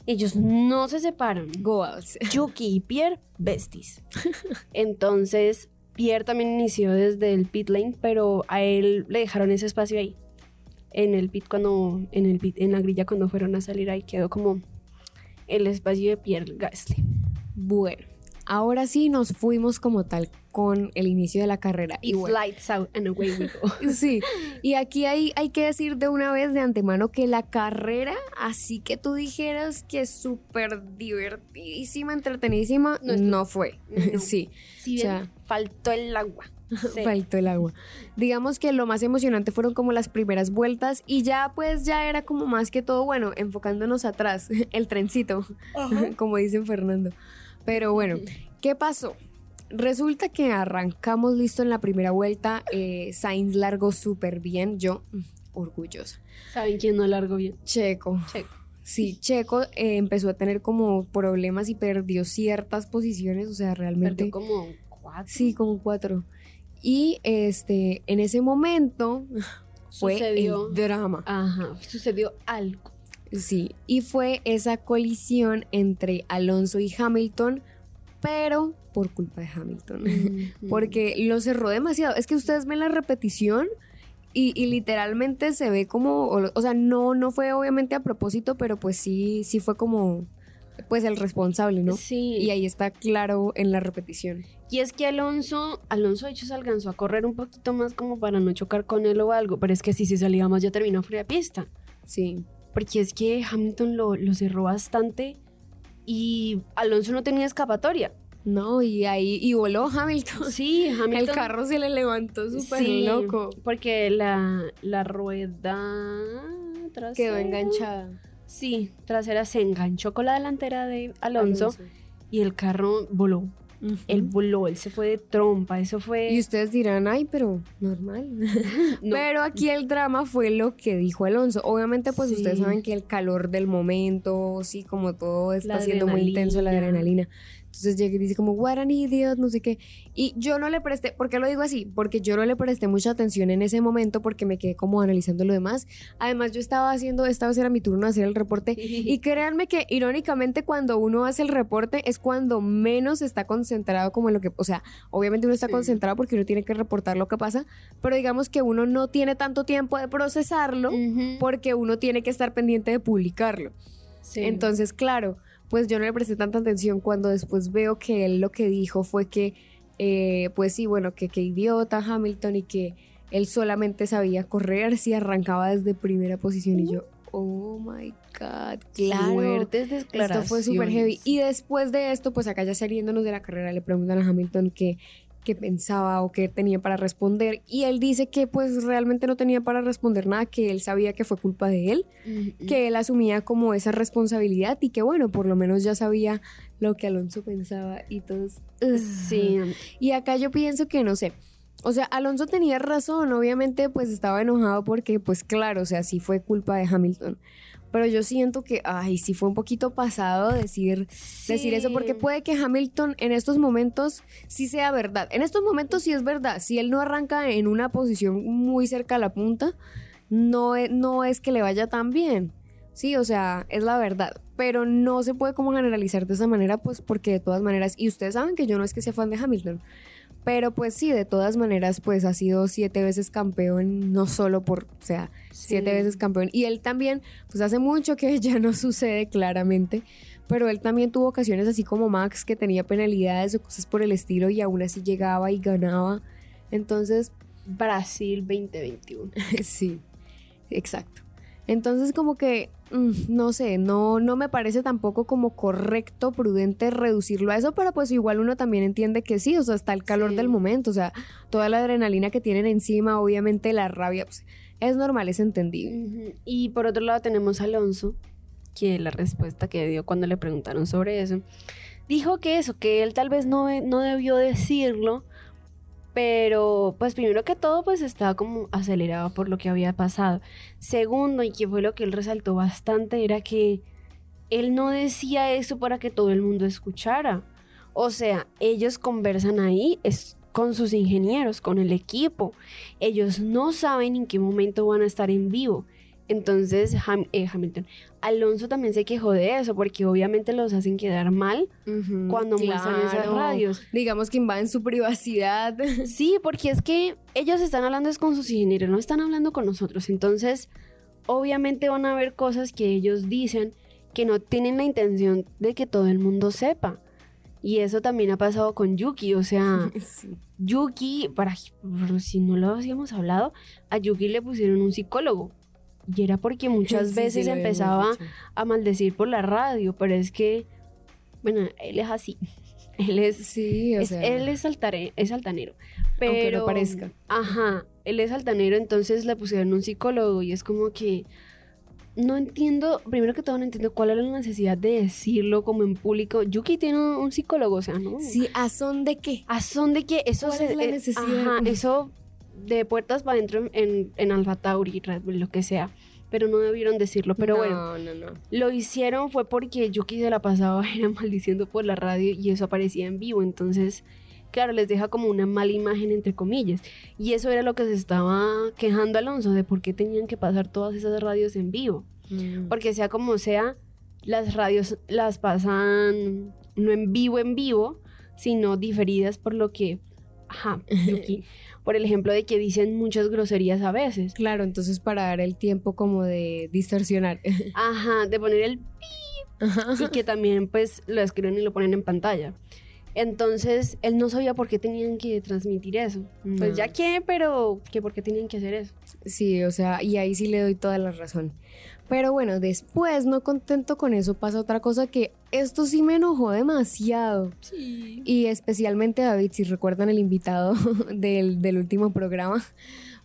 Ellos no se separan. Goals. Yuki y Pierre, besties. Entonces, Pierre también inició desde el pit lane, pero a él le dejaron ese espacio ahí. En el pit cuando, en el pit, en la grilla cuando fueron a salir ahí quedó como el espacio de Pierre Gasly. Bueno, ahora sí nos fuimos como tal con el inicio de la carrera. Y bueno, lights out and away we go. Sí, y aquí hay, hay que decir de una vez de antemano que la carrera, así que tú dijeras que es súper divertidísima, entretenidísima, No fue. No. Sí, Si O sea- bien faltó el agua. Sí. faltó el agua. Digamos que lo más emocionante fueron como las primeras vueltas y ya pues ya era como más que todo, bueno, enfocándonos atrás, el trencito, como dicen Fernando. Pero bueno, ¿qué pasó? Resulta que arrancamos listo en la primera vuelta, eh, Sainz largó súper bien, yo mm, orgullosa. ¿Saben quién no largó bien? Checo. Checo. Sí, Checo eh, empezó a tener como problemas y perdió ciertas posiciones, o sea, realmente... Perdió como cuatro. Sí, como cuatro. Y este, en ese momento fue Sucedió. el drama. Ajá, sucedió algo. Sí, y fue esa colisión entre Alonso y Hamilton, pero por culpa de Hamilton. Porque lo cerró demasiado. Es que ustedes ven la repetición y, y literalmente se ve como, o, o sea, no, no fue obviamente a propósito, pero pues sí, sí fue como, pues el responsable, ¿no? Sí. Y ahí está claro en la repetición. Y es que Alonso, Alonso de hecho se alcanzó a correr un poquito más como para no chocar con él o algo, pero es que si se salía más ya terminó fuera de pista. Sí. Porque es que Hamilton lo, lo cerró bastante y Alonso no tenía escapatoria. No, y ahí, y voló Hamilton. Sí, Hamilton. El carro se le levantó súper Sí, loco. Porque la, la rueda trasera. Quedó enganchada. Sí, trasera se enganchó con la delantera de Alonso, y el carro voló. Ujú. Él voló, él se fue de trompa. Eso fue. Y ustedes dirán, ay, pero normal. No. Pero aquí el drama fue lo que dijo Alonso. Obviamente, pues Sí. ustedes saben que el calor del momento, sí, como todo está siendo muy intenso, la adrenalina. Entonces llega y dice como, what an idiot, no sé qué. Y yo no le presté, ¿por qué lo digo así? Porque yo no le presté mucha atención en ese momento porque me quedé como analizando lo demás. Además, yo estaba haciendo, esta vez era mi turno de hacer el reporte. Y créanme que irónicamente cuando uno hace el reporte es cuando menos está concentrado como en lo que, o sea, obviamente uno está Sí. concentrado porque uno tiene que reportar lo que pasa, pero digamos que uno no tiene tanto tiempo de procesarlo porque uno tiene que estar pendiente de publicarlo. Sí. Entonces, claro, pues yo no le presté tanta atención cuando después veo que él lo que dijo fue que, eh, pues sí, bueno, que qué idiota Hamilton y que él solamente sabía correr si arrancaba desde primera posición y yo, oh my god, claro. Fuertes Esto fue súper heavy. Y después de esto, pues acá ya saliéndonos de la carrera, le preguntan a Hamilton que qué pensaba o qué tenía para responder. Y él dice que pues realmente no tenía para responder nada, que él sabía que fue culpa de él, que él asumía como esa responsabilidad y que bueno, por lo menos ya sabía lo que Alonso pensaba y todos... Sí. Y acá yo pienso que no sé. O sea, Alonso tenía razón, obviamente pues estaba enojado porque pues claro, o sea, sí fue culpa de Hamilton. Pero yo siento que, ay, sí fue un poquito pasado decir, decir eso, porque puede que Hamilton en estos momentos sí sea verdad. En estos momentos sí es verdad. Si él no arranca en una posición muy cerca a la punta, no es, no es que le vaya tan bien. Sí, o sea, es la verdad. Pero no se puede como generalizar de esa manera, pues porque de todas maneras, y ustedes saben que yo no es que sea fan de Hamilton, pero pues sí, de todas maneras, pues ha sido siete veces campeón, no solo por, o sea, siete veces campeón. Y él también, pues hace mucho que ya no sucede claramente, pero él también tuvo ocasiones así como Max, que tenía penalidades o cosas por el estilo y aún así llegaba y ganaba. Entonces, Brasil 2021. sí, exacto. Entonces como que, mm, no sé, no, no me parece tampoco como correcto, prudente reducirlo a eso, pero pues igual uno también entiende que sí, o sea, está el calor Sí. del momento, o sea, toda la adrenalina que tienen encima, obviamente la rabia, pues, es normal, es entendible. Y por otro lado tenemos a Alonso, que la respuesta que dio cuando le preguntaron sobre eso, dijo que eso, que él tal vez no, no debió decirlo, pero pues primero que todo pues estaba como acelerado por lo que había pasado. Segundo, y que fue lo que él resaltó bastante, era que él no decía eso para que todo el mundo escuchara. O sea, ellos conversan ahí es con sus ingenieros, con el equipo. Ellos no saben en qué momento van a estar en vivo. Entonces, Ham- eh, Hamilton, Alonso también se quejó de eso, porque obviamente los hacen quedar mal cuando muestran esas Claro. radios. Digamos que invaden su privacidad. Sí, porque es que ellos están hablando es con sus ingenieros, no están hablando con nosotros. Entonces, obviamente van a haber cosas que ellos dicen que no tienen la intención de que todo el mundo sepa. Y eso también ha pasado con Yuki, o sea, Sí. Yuki, para, si no lo habíamos hablado, a Yuki le pusieron un psicólogo. Y era porque muchas Sí, veces empezaba a maldecir por la radio, pero es que, bueno, él es así. Él es, Sí, o es- sea, él es, altare- es altanero. Pero, Aunque no parezca. Ajá, él es altanero, entonces le pusieron un psicólogo y es como que no entiendo, primero que todo no entiendo cuál era la necesidad de decirlo como en público. Yuki tiene un, un psicólogo, o sea, ¿no? Sí, ¿a son de qué? ¿A son de que eso ¿Cuál se- es la necesidad? ajá, eso de puertas para adentro en, en, en Alpha Tauri, Red Bull, lo que sea. Pero no debieron decirlo. Pero no, bueno, No, no, lo hicieron fue porque Yuki se la pasaba era maldiciendo por la radio y eso aparecía en vivo. Entonces, claro, les deja como una mala imagen entre comillas. Y eso era lo que se estaba quejando Alonso de por qué tenían que pasar todas esas radios en vivo. Mm. Porque sea como sea, las radios las pasan no en vivo en vivo, sino diferidas por lo que, ajá, Yuki, por el ejemplo de que dicen muchas groserías a veces. Claro, entonces para dar el tiempo como de distorsionar. Ajá, de poner el y que también pues lo escriben y lo ponen en pantalla. Entonces, él no sabía por qué tenían que transmitir eso. No. Pues ya que, pero que por qué tenían que hacer eso. Sí, o sea, y ahí sí le doy toda la razón. Pero bueno, después, no contento con eso, pasa otra cosa que esto sí me enojó demasiado. Sí. Y especialmente David, si recuerdan el invitado del, del último programa.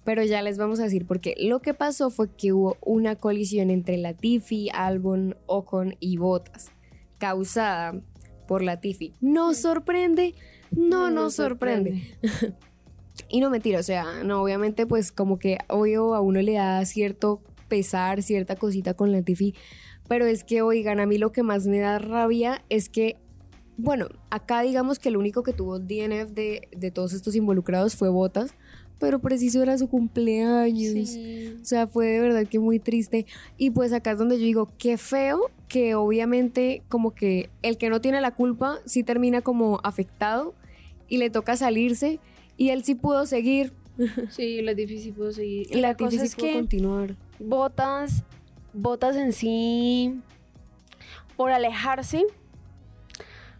Pero ya les vamos a decir porque lo que pasó fue que hubo una colisión entre Latifi, Albon, Ocon y Bottas, causada por Latifi. ¿Nos sorprende? No, nos sorprende. Y no mentira, o sea, no, obviamente pues como que obvio a uno le da cierto pesar, cierta cosita con Latifi, pero es que, oigan, a mí lo que más me da rabia es que, bueno, acá digamos que el único que tuvo DNF de, de todos estos involucrados fue Botas, pero preciso era su cumpleaños. Sí. O sea, fue de verdad que muy triste. Y pues acá es donde yo digo, qué feo que obviamente como que el que no tiene la culpa sí termina como afectado y le toca salirse y él sí pudo seguir. Sí, la difícil pudo seguir. Y la cosa difícil es que continuar. Botas, Botas en sí, por alejarse,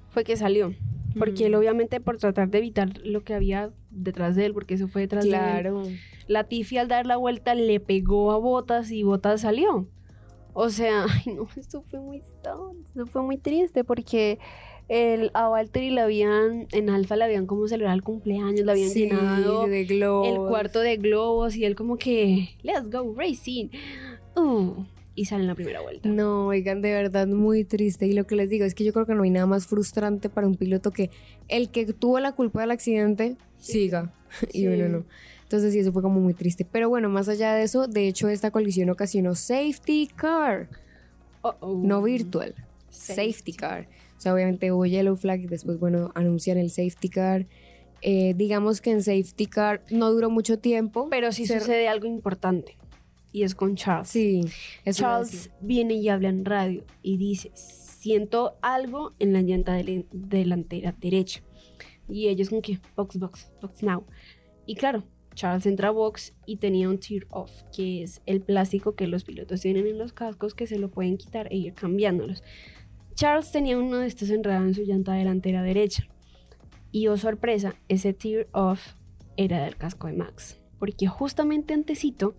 fue que salió. Porque él Mm. obviamente por tratar de evitar lo que había detrás de él, porque eso fue detrás de él. Claro. La Tiffy al dar la vuelta le pegó a Botas y Botas salió. O sea, ay no, esto fue muy sad, esto fue muy triste porque el, a Valtteri le habían, en Alfa le habían como celebrado el cumpleaños, le habían Sí, llenado de globos. el cuarto de globos y él como que, let's go racing. Uh, y sale en la primera vuelta. No, oigan, de verdad muy triste. Y lo que les digo es que yo creo que no hay nada más frustrante para un piloto que el que tuvo la culpa del accidente siga y uno no. Entonces sí, eso fue como muy triste. Pero bueno, más allá de eso, de hecho esta colisión ocasionó safety car, Uh-oh. no virtual, safety, car. O sea, obviamente hubo yellow flag y después, bueno, anuncian el safety car. Eh, digamos que en safety car no duró mucho tiempo. Pero sí Se- sucede algo importante. Y es con Charles. Sí. Charles viene y habla en radio y dice, siento algo en la llanta delantera derecha. Y ellos como que, box, box, box now. Y claro, Charles entra a box y tenía un tear off, que es el plástico que los pilotos tienen en los cascos que se lo pueden quitar e ir cambiándolos. Charles tenía uno de estos enredado en su llanta delantera derecha. Y oh sorpresa, ese tear off era del casco de Max. Porque justamente antecito,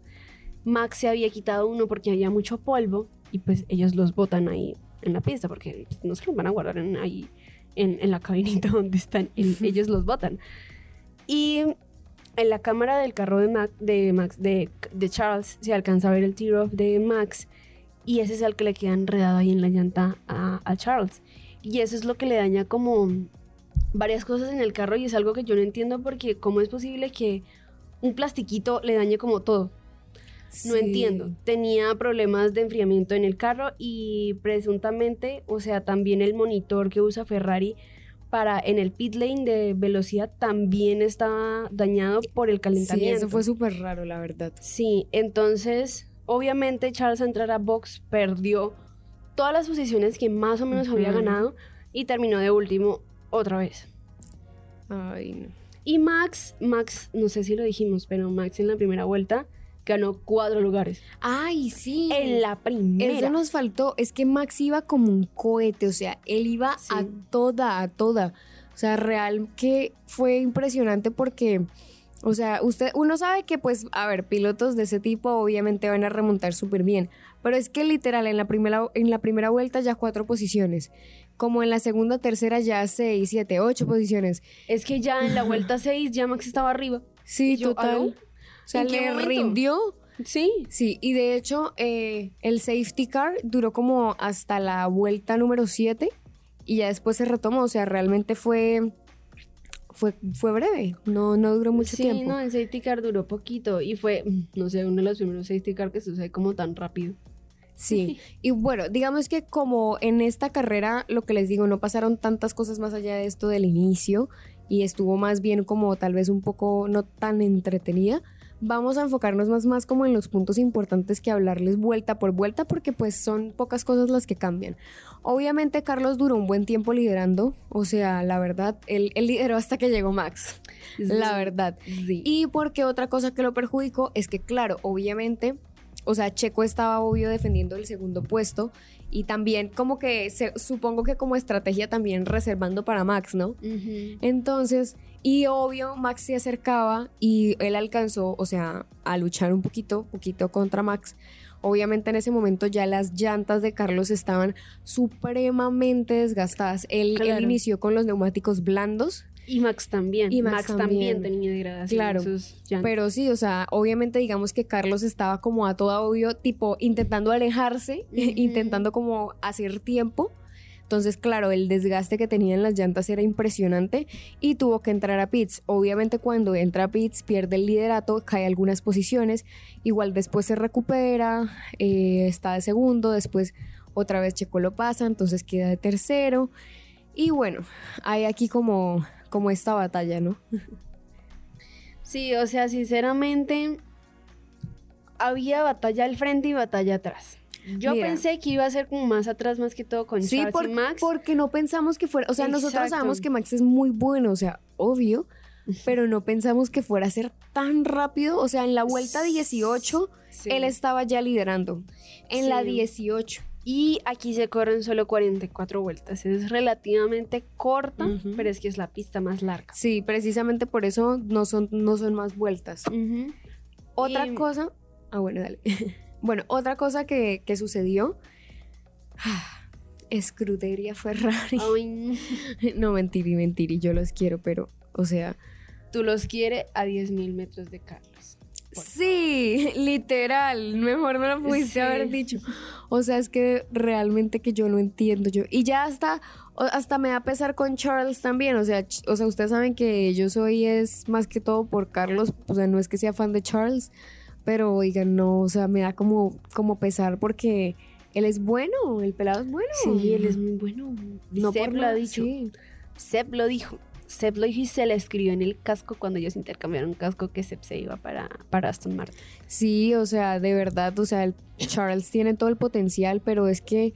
Max se había quitado uno porque había mucho polvo y pues ellos los botan ahí en la pista porque no se los van a guardar en, ahí en, en la cabinita donde están, el- ellos los botan. Y en la cámara del carro de, Mac- de Max, de, de Charles, se alcanza a ver el tear off de Max y ese es el que le queda enredado ahí en la llanta a, a Charles. Y eso es lo que le daña como varias cosas en el carro y es algo que yo no entiendo porque cómo es posible que un plastiquito le dañe como todo. No Sí. entiendo. Tenía problemas de enfriamiento en el carro y presuntamente, o sea, también el monitor que usa Ferrari para en el pit lane de velocidad también está dañado por el Sí, calentamiento. eso fue súper raro, la verdad. Sí, entonces, obviamente Charles al entrar a box perdió todas las posiciones que más o menos había ganado y terminó de último otra vez. Ay, no. Y Max, Max, no sé si lo dijimos, pero Max en la primera vuelta ganó cuatro lugares. Ay, sí. En la primera. Eso nos faltó. Es que Max iba como un cohete, o sea, él iba Sí. a toda, a toda. O sea, real que fue impresionante porque, o sea, usted, uno sabe que, pues, a ver, pilotos de ese tipo obviamente van a remontar súper bien. Pero es que literal, en la, primera, en la primera vuelta ya cuatro posiciones. Como en la segunda, tercera ya seis, siete, ocho posiciones. Es que ya en la vuelta 6 ya Max estaba arriba. Sí, yo, total. ¿aló? O sea, ¿En qué le momento? rindió. Sí. Sí, y de hecho eh, el safety car duró como hasta la vuelta número 7 y ya después se retomó, o sea, realmente fue fue, fue breve, no, no duró mucho sí, tiempo. no, el safety car duró poquito y fue, mm, no sé, uno de los primeros safety car que sucede como tan rápido. Sí, y bueno, digamos que como en esta carrera, lo que les digo, no pasaron tantas cosas más allá de esto del inicio y estuvo más bien como tal vez un poco no tan entretenida. Vamos a enfocarnos más, más como en los puntos importantes que hablarles vuelta por vuelta porque pues son pocas cosas las que cambian. Obviamente Carlos duró un buen tiempo liderando, o sea, la verdad, él, él lideró hasta que llegó Max, la verdad. Sí. Y porque otra cosa que lo perjudicó es que, claro, obviamente, o sea, Checo estaba obvio defendiendo el segundo puesto y también como que, se, supongo que como estrategia también reservando para Max, ¿no? Entonces, y obvio, Max se acercaba y él alcanzó, o sea, a luchar un poquito, poquito contra Max. Obviamente en ese momento ya las llantas de Carlos estaban supremamente desgastadas. Él, inició con los neumáticos blandos, Y Max también. Y Max, Max también. también. tenía degradación Claro, sus. Pero sí, o sea, obviamente digamos que Carlos estaba como a toda obvio, tipo intentando alejarse, intentando como hacer tiempo. Entonces, claro, el desgaste que tenía en las llantas era impresionante y tuvo que entrar a pits. Obviamente cuando entra a pits pierde el liderato, cae algunas posiciones, igual después se recupera, eh, está de segundo, después otra vez Checo lo pasa, entonces queda de tercero. Y bueno, hay aquí como, como esta batalla, ¿no? Sí, o sea, sinceramente, había batalla al frente y batalla atrás. Yo Mira. pensé que iba a ser como más atrás, más que todo con Sí, Charles por- y Max. porque no pensamos que fuera, o sea, nosotros sabemos que Max es muy bueno, o sea, obvio, pero no pensamos que fuera a ser tan rápido, o sea, en la vuelta 18 Sí. él estaba ya liderando, en la Sí. 18. Y aquí se corren solo 44 vueltas. Es relativamente corta, pero es que es la pista más larga. Sí, precisamente por eso no son, no son más vueltas. Otra Y- cosa, ah, bueno, dale. bueno, otra cosa que, que sucedió Escuderia Ferrari. Ay, No, mentiri, mentiri, yo los quiero, pero, o sea, tú los quieres a 10.000 metros de Carlos. Sí, literal, mejor no lo pudiste Sí. haber dicho. O sea, es que realmente que yo no entiendo yo. Y ya hasta, hasta me da pesar con Charles también. O sea, o sea, ustedes saben que yo soy es más que todo por Carlos. O sea, no es que sea fan de Charles, pero oigan, no, o sea, me da como, como pesar porque él es bueno, el pelado es bueno. Sí, él es muy bueno. no Seb por lo ha dicho. sí. Seb lo dijo. Seb y se le escribió en el casco cuando ellos intercambiaron casco que Seb se iba para, para Aston Martin. Sí, o sea, de verdad, o sea, el Charles tiene todo el potencial, pero es que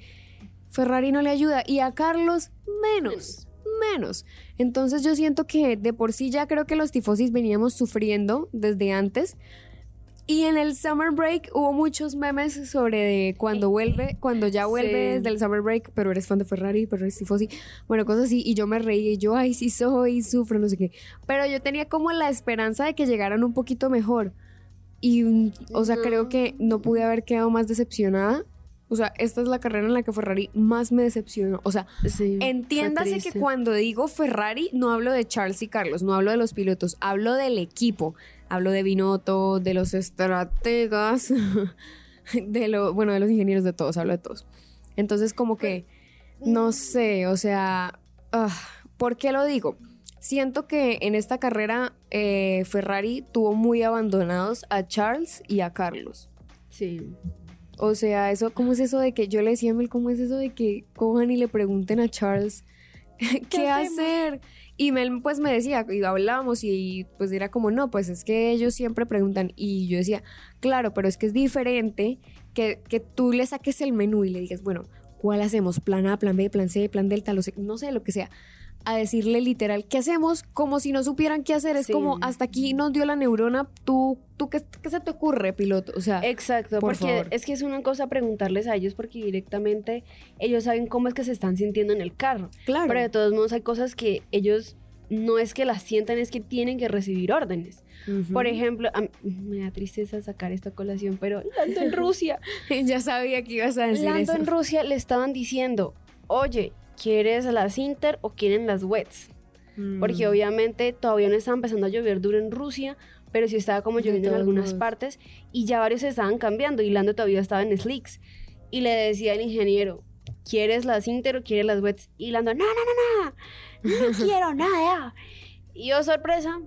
Ferrari no le ayuda y a Carlos menos, menos. Entonces yo siento que de por sí ya creo que los tifosis veníamos sufriendo desde antes. Y en el summer break hubo muchos memes sobre de cuando vuelve, cuando ya vuelve Sí. desde el summer break, pero eres fan de Ferrari, pero eres tifosi, bueno, cosas así, y yo me reí y yo, ay, sí soy, sufro, no sé qué. Pero yo tenía como la esperanza de que llegaran un poquito mejor. Y, o sea, No. creo que no pude haber quedado más decepcionada. O sea, esta es la carrera en la que Ferrari más me decepcionó. O sea, Sí, entiéndase que cuando digo Ferrari, no hablo de Charles y Carlos, no hablo de los pilotos, hablo del equipo. Hablo de Binotto, de los estrategas, de lo, bueno, de los ingenieros, de todos, hablo de todos. Entonces, como que, no sé, o sea, ah, ¿por qué lo digo? Siento que en esta carrera eh, Ferrari tuvo muy abandonados a Charles y a Carlos. Sí. O sea, eso, ¿cómo es eso de que yo le decía a Mel, cómo es eso de que cojan y le pregunten a Charles qué, hacemos? hacer? Y Mel pues me decía, y hablábamos y pues era como, no, pues es que ellos siempre preguntan. Y yo decía, claro, pero es que es diferente que, que tú le saques el menú y le digas, bueno, ¿cuál hacemos? Plan A, plan B, plan C, plan Delta, lo sé- no sé, lo que sea. A decirle literal, ¿qué hacemos? Como si no supieran qué hacer. Es Sí. como, hasta aquí nos dio la neurona, tú, tú ¿qué, qué se te ocurre, piloto? O sea, Exacto, Por porque favor. es que es una cosa preguntarles a ellos porque directamente ellos saben cómo es que se están sintiendo en el carro. claro. Pero de todos modos hay cosas que ellos no es que las sientan, es que tienen que recibir órdenes. Por ejemplo, a mí- me da tristeza sacar esta colación, pero Lando en Rusia, ya sabía que ibas a decir Lando eso. en Rusia le estaban diciendo, oye, ¿quieres las Inter o quieren las Wets? Porque Mm. obviamente todavía no estaba empezando a llover duro en Rusia, pero sí estaba como lloviendo en algunas modos. partes y ya varios se estaban cambiando y Lando todavía estaba en slicks. Y le decía al ingeniero, ¿quieres las Inter o quieres las wets? Y Lando, no, no, no, no, no quiero nada. Y oh, sorpresa,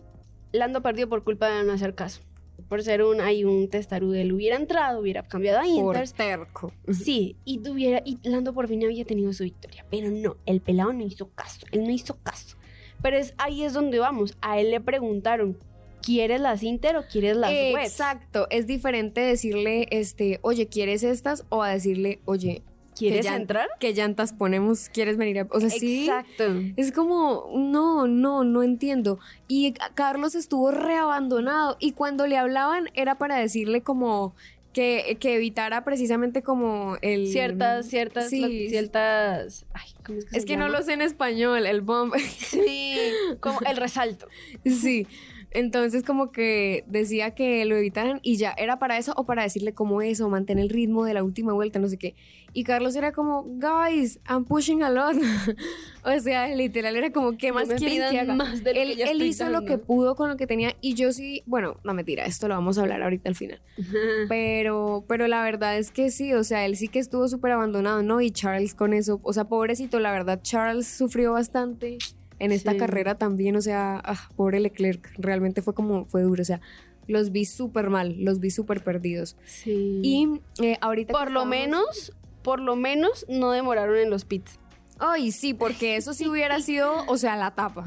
Lando perdió por culpa de no hacer caso. Por ser un, hay un testarudo, él hubiera entrado, hubiera cambiado a Por Inter. terco. Sí, y tuviera, y Lando por fin había tenido su victoria, pero no, el pelado no hizo caso, él no hizo caso. Pero es ahí es donde vamos, a él le preguntaron, ¿quieres las Inter o quieres las? Exacto, es diferente decirle, este, oye, ¿quieres estas? O a decirle, oye, ¿Quieres ¿qué llan- entrar? ¿Qué llantas ponemos? ¿Quieres venir a...? O sea, sí. Exacto. Es como, no, no, no entiendo. Y Carlos estuvo reabandonado y cuando le hablaban era para decirle como que, que evitara precisamente como el... Ciertas, ciertas, Sí. ciertas, ay, ¿cómo es que Es se que no lo sé en español, el bomb. Sí, como el resalto. Sí. Entonces como que decía que lo evitaran y ya, era para eso o para decirle como eso, mantener el ritmo de la última vuelta, no sé qué. Y Carlos era como, guys, I'm pushing a lot. o sea, literal era como, ¿qué más quieren que haga? más de lo él que él hizo lo dando. que pudo con lo que tenía y yo sí, bueno, no mentira, esto lo vamos a hablar ahorita al final. Pero, pero la verdad es que sí, o sea, él sí que estuvo súper abandonado, ¿no? Y Charles con eso, o sea, pobrecito, la verdad, Charles sufrió bastante en esta Sí. carrera también, o sea, ah, pobre Leclerc, realmente fue como, fue duro, o sea, los vi súper mal, los vi súper perdidos. Sí. Y eh, ahorita... por lo estábamos- menos, por lo menos no demoraron en los pits. Ay, sí, porque eso sí hubiera sido, o sea, la tapa.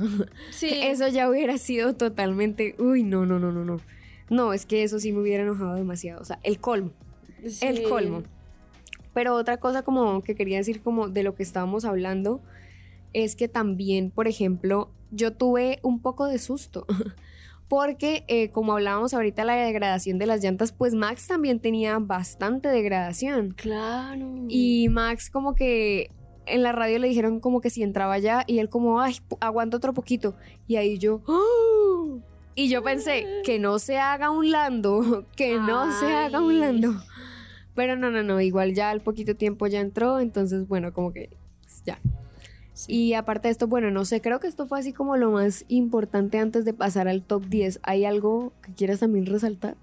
Sí. Eso ya hubiera sido totalmente, uy, no, no, no, no, no. No, es que eso sí me hubiera enojado demasiado, o sea, el colmo. el colmo. Pero otra cosa como que quería decir como de lo que estábamos hablando es que también, por ejemplo, yo tuve un poco de susto. Porque eh, como hablábamos ahorita la degradación de las llantas, pues Max también tenía bastante degradación. Claro. Y Max como que en la radio le dijeron como que si entraba ya y él como, ay, aguanta otro poquito. Y ahí yo, ¡oh! Y yo pensé, que no se haga un Lando, que no se haga un. Lando. Pero no, no, no, igual ya al poquito tiempo ya entró, entonces bueno, como que Max, Y aparte de esto, bueno, no sé, creo que esto fue así como lo más importante antes de pasar al top 10. ¿Hay algo que quieras también resaltar?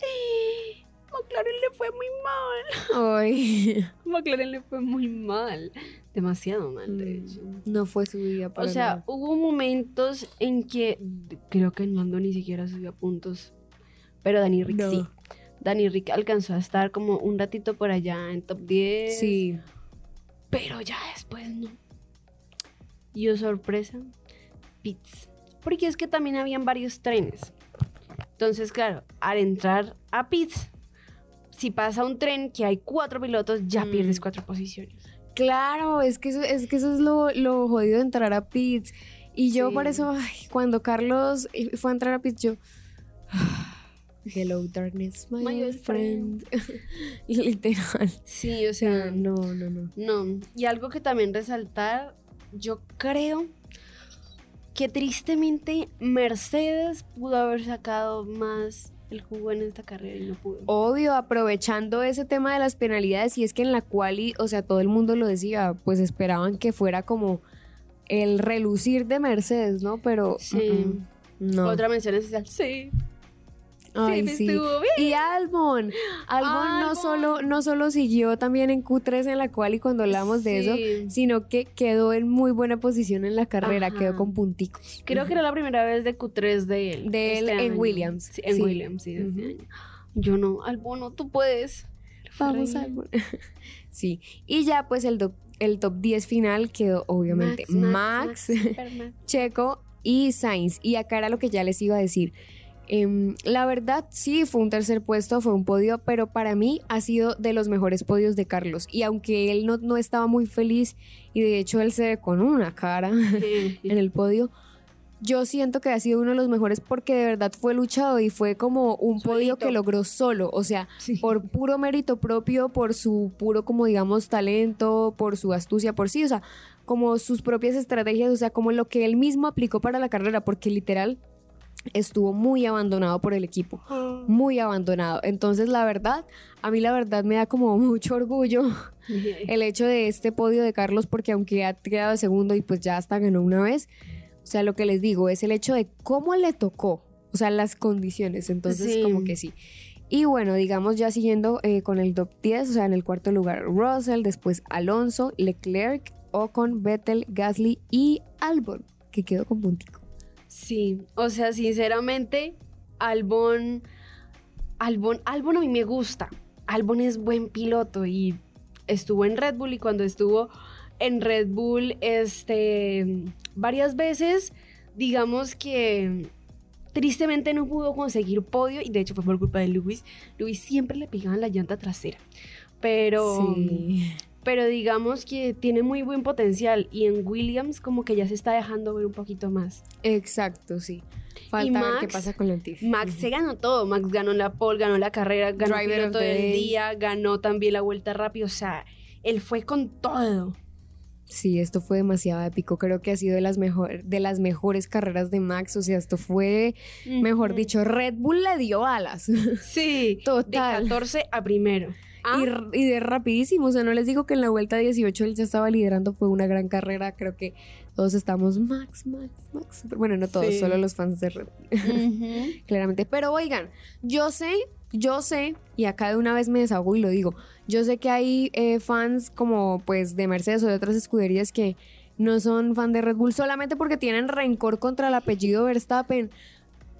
McLaren le fue muy mal. Ay, McLaren le fue muy mal. Demasiado mal, de hecho. no fue su día O para sea, nada. hubo momentos en que creo que Nando ni siquiera subió puntos. Pero Dani Rick No. sí. Dani Rick alcanzó a estar como un ratito por allá en top 10. Sí, Pero ya después no. Y oh sorpresa, pits. Porque es que también habían varios trenes. Entonces, claro, al entrar a pits, si pasa un tren que hay cuatro pilotos, ya Mm. pierdes cuatro posiciones. claro, es que eso es, que eso es lo, lo jodido de entrar a pits. Y yo Sí. por eso, ay, cuando Carlos eh, fue a entrar a pits, yo... Hello, darkness, my, My old old friend. Literal. Sí, o sea, no, no, no. No, y algo que también resaltar, yo creo que tristemente Mercedes pudo haber sacado más el jugo en esta carrera y no pudo. Obvio, aprovechando ese tema de las penalidades, y es que en la cual, o sea, todo el mundo lo decía, pues esperaban que fuera como el relucir de Mercedes, ¿no? Pero Sí. no. Otra mención especial, sí, Ay, sí, sí. estuvo bien. Y Albon, Albon no Albon. solo no solo siguió también en Q3 en la cual y cuando hablamos de eso, sino que quedó en muy buena posición en la carrera, Ajá. quedó con punticos. Creo que era la primera vez de Q3 de él. De él este en año. Williams, Sí, en. Williams, sí, de este año. Yo no, Albono, tú puedes. Vamos. Albon. sí. Y ya pues el, el top 10 final quedó obviamente Max. Checo y Sainz. Y acá era lo que ya les iba a decir. Em, la verdad, sí, fue un tercer puesto, fue un podio, pero para mí ha sido de los mejores podios de Carlos. Y aunque él no, no estaba muy feliz, y de hecho él se ve con una cara Sí. en el podio, yo siento que ha sido uno de los mejores porque de verdad fue luchado y fue como un podio que logró solo. O sea, Sí. por puro mérito propio, por su puro, como digamos, talento, por su astucia, por sí, o sea, como sus propias estrategias, o sea, como lo que él mismo aplicó para la carrera, porque literal estuvo muy abandonado por el equipo, muy abandonado. Entonces, la verdad, a mí la verdad me da como mucho orgullo el hecho de este podio de Carlos, porque aunque ha quedado de segundo y pues ya hasta ganó una vez, o sea, lo que les digo es el hecho de cómo le tocó, o sea, las condiciones. Entonces, Sí. como que sí. Y bueno, digamos ya siguiendo eh, con el top 10, o sea, en el cuarto lugar Russell, después Alonso, Leclerc, Ocon, Vettel, Gasly y Albon, que quedó con puntico. Sí, o sea, sinceramente, Albon, Albon, Albon a mí me gusta. Albon es buen piloto y estuvo en Red Bull y cuando estuvo en Red Bull, este, varias veces, digamos que tristemente no pudo conseguir podio y de hecho fue por culpa de Lewis. Lewis siempre le pegaban la llanta trasera, pero Sí. Pero digamos que tiene muy buen potencial y en Williams como que ya se está dejando ver un poquito más. Exacto, sí. Falta ver qué Max- pasa con Latifi. Max se ganó todo, Max ganó la pole, ganó la carrera, ganó Driver piloto del day. día, ganó también la vuelta rápida, o sea, él fue con todo. Sí, esto fue demasiado épico. Creo que ha sido de las, mejor, de las mejores carreras de Max. O sea, esto fue, mejor dicho, Red Bull le dio alas. Sí, Total. de 14 a primero. Ah, Y, de rapidísimo. O sea, no les digo que en la vuelta 18 él ya estaba liderando. Fue una gran carrera. Creo que todos estamos Max, Max, Max. Bueno, no todos, Sí. solo los fans de Red Bull. claramente. Pero oigan, yo sé, yo sé, y acá de una vez me desahogo y lo digo, yo sé que hay eh, fans como pues de Mercedes o de otras escuderías que no son fan de Red Bull solamente porque tienen rencor contra el apellido Verstappen.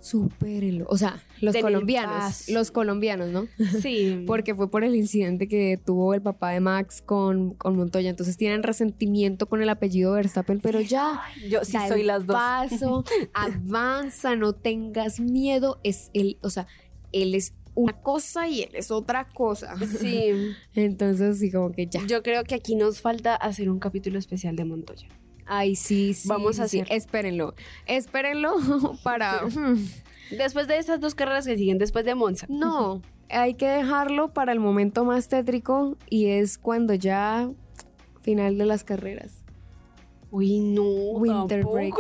Supérenlo. O sea, los Denle colombianos. Los colombianos, ¿no? Sí. Porque fue por el incidente que tuvo el papá de Max con, con Montoya. Entonces tienen resentimiento con el apellido Verstappen, pero ya. yo sí Da soy el las dos. Paso, avanza, no tengas miedo. Es él, o sea, él es una cosa y él es otra cosa. Sí, Entonces, sí, como que ya. yo creo que aquí nos falta hacer un capítulo especial de Montoya. Ay, sí, sí. Vamos a sí. hacer. Espérenlo. Espérenlo para. Después de esas dos carreras que siguen, después de Monza. No, hay que dejarlo para el momento más tétrico y es cuando ya. Final de las carreras. Uy, no. Winter tampoco. break.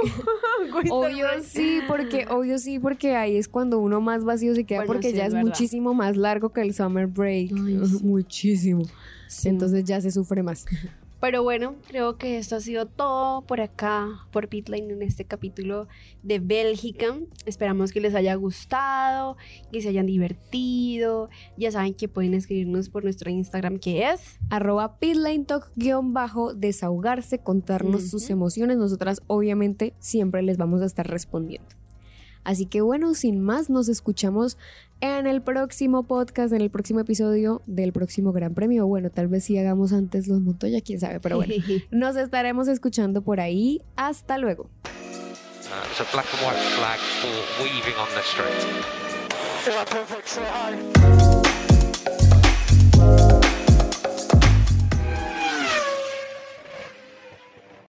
Winter Obvio break. sí, porque obvio sí, porque ahí es cuando uno más vacío se queda, Bueno, porque sí, ya es es verdad. muchísimo más largo que el summer break. Ay, sí. Muchísimo. Sí. Entonces ya se sufre más. Pero bueno, creo que esto ha sido todo por acá, por Pitlane en este capítulo de Bélgica. Esperamos que les haya gustado, que se hayan divertido. Ya saben que pueden escribirnos por nuestro Instagram que es arroba bajo desahogarse, contarnos sus emociones. Nosotras obviamente siempre les vamos a estar respondiendo. Así que bueno, sin más, nos escuchamos en el próximo podcast, en el próximo episodio del próximo Gran Premio. Bueno, tal vez si hagamos antes los Montoya, quién sabe, pero bueno, nos estaremos escuchando por ahí. Hasta luego. Uh,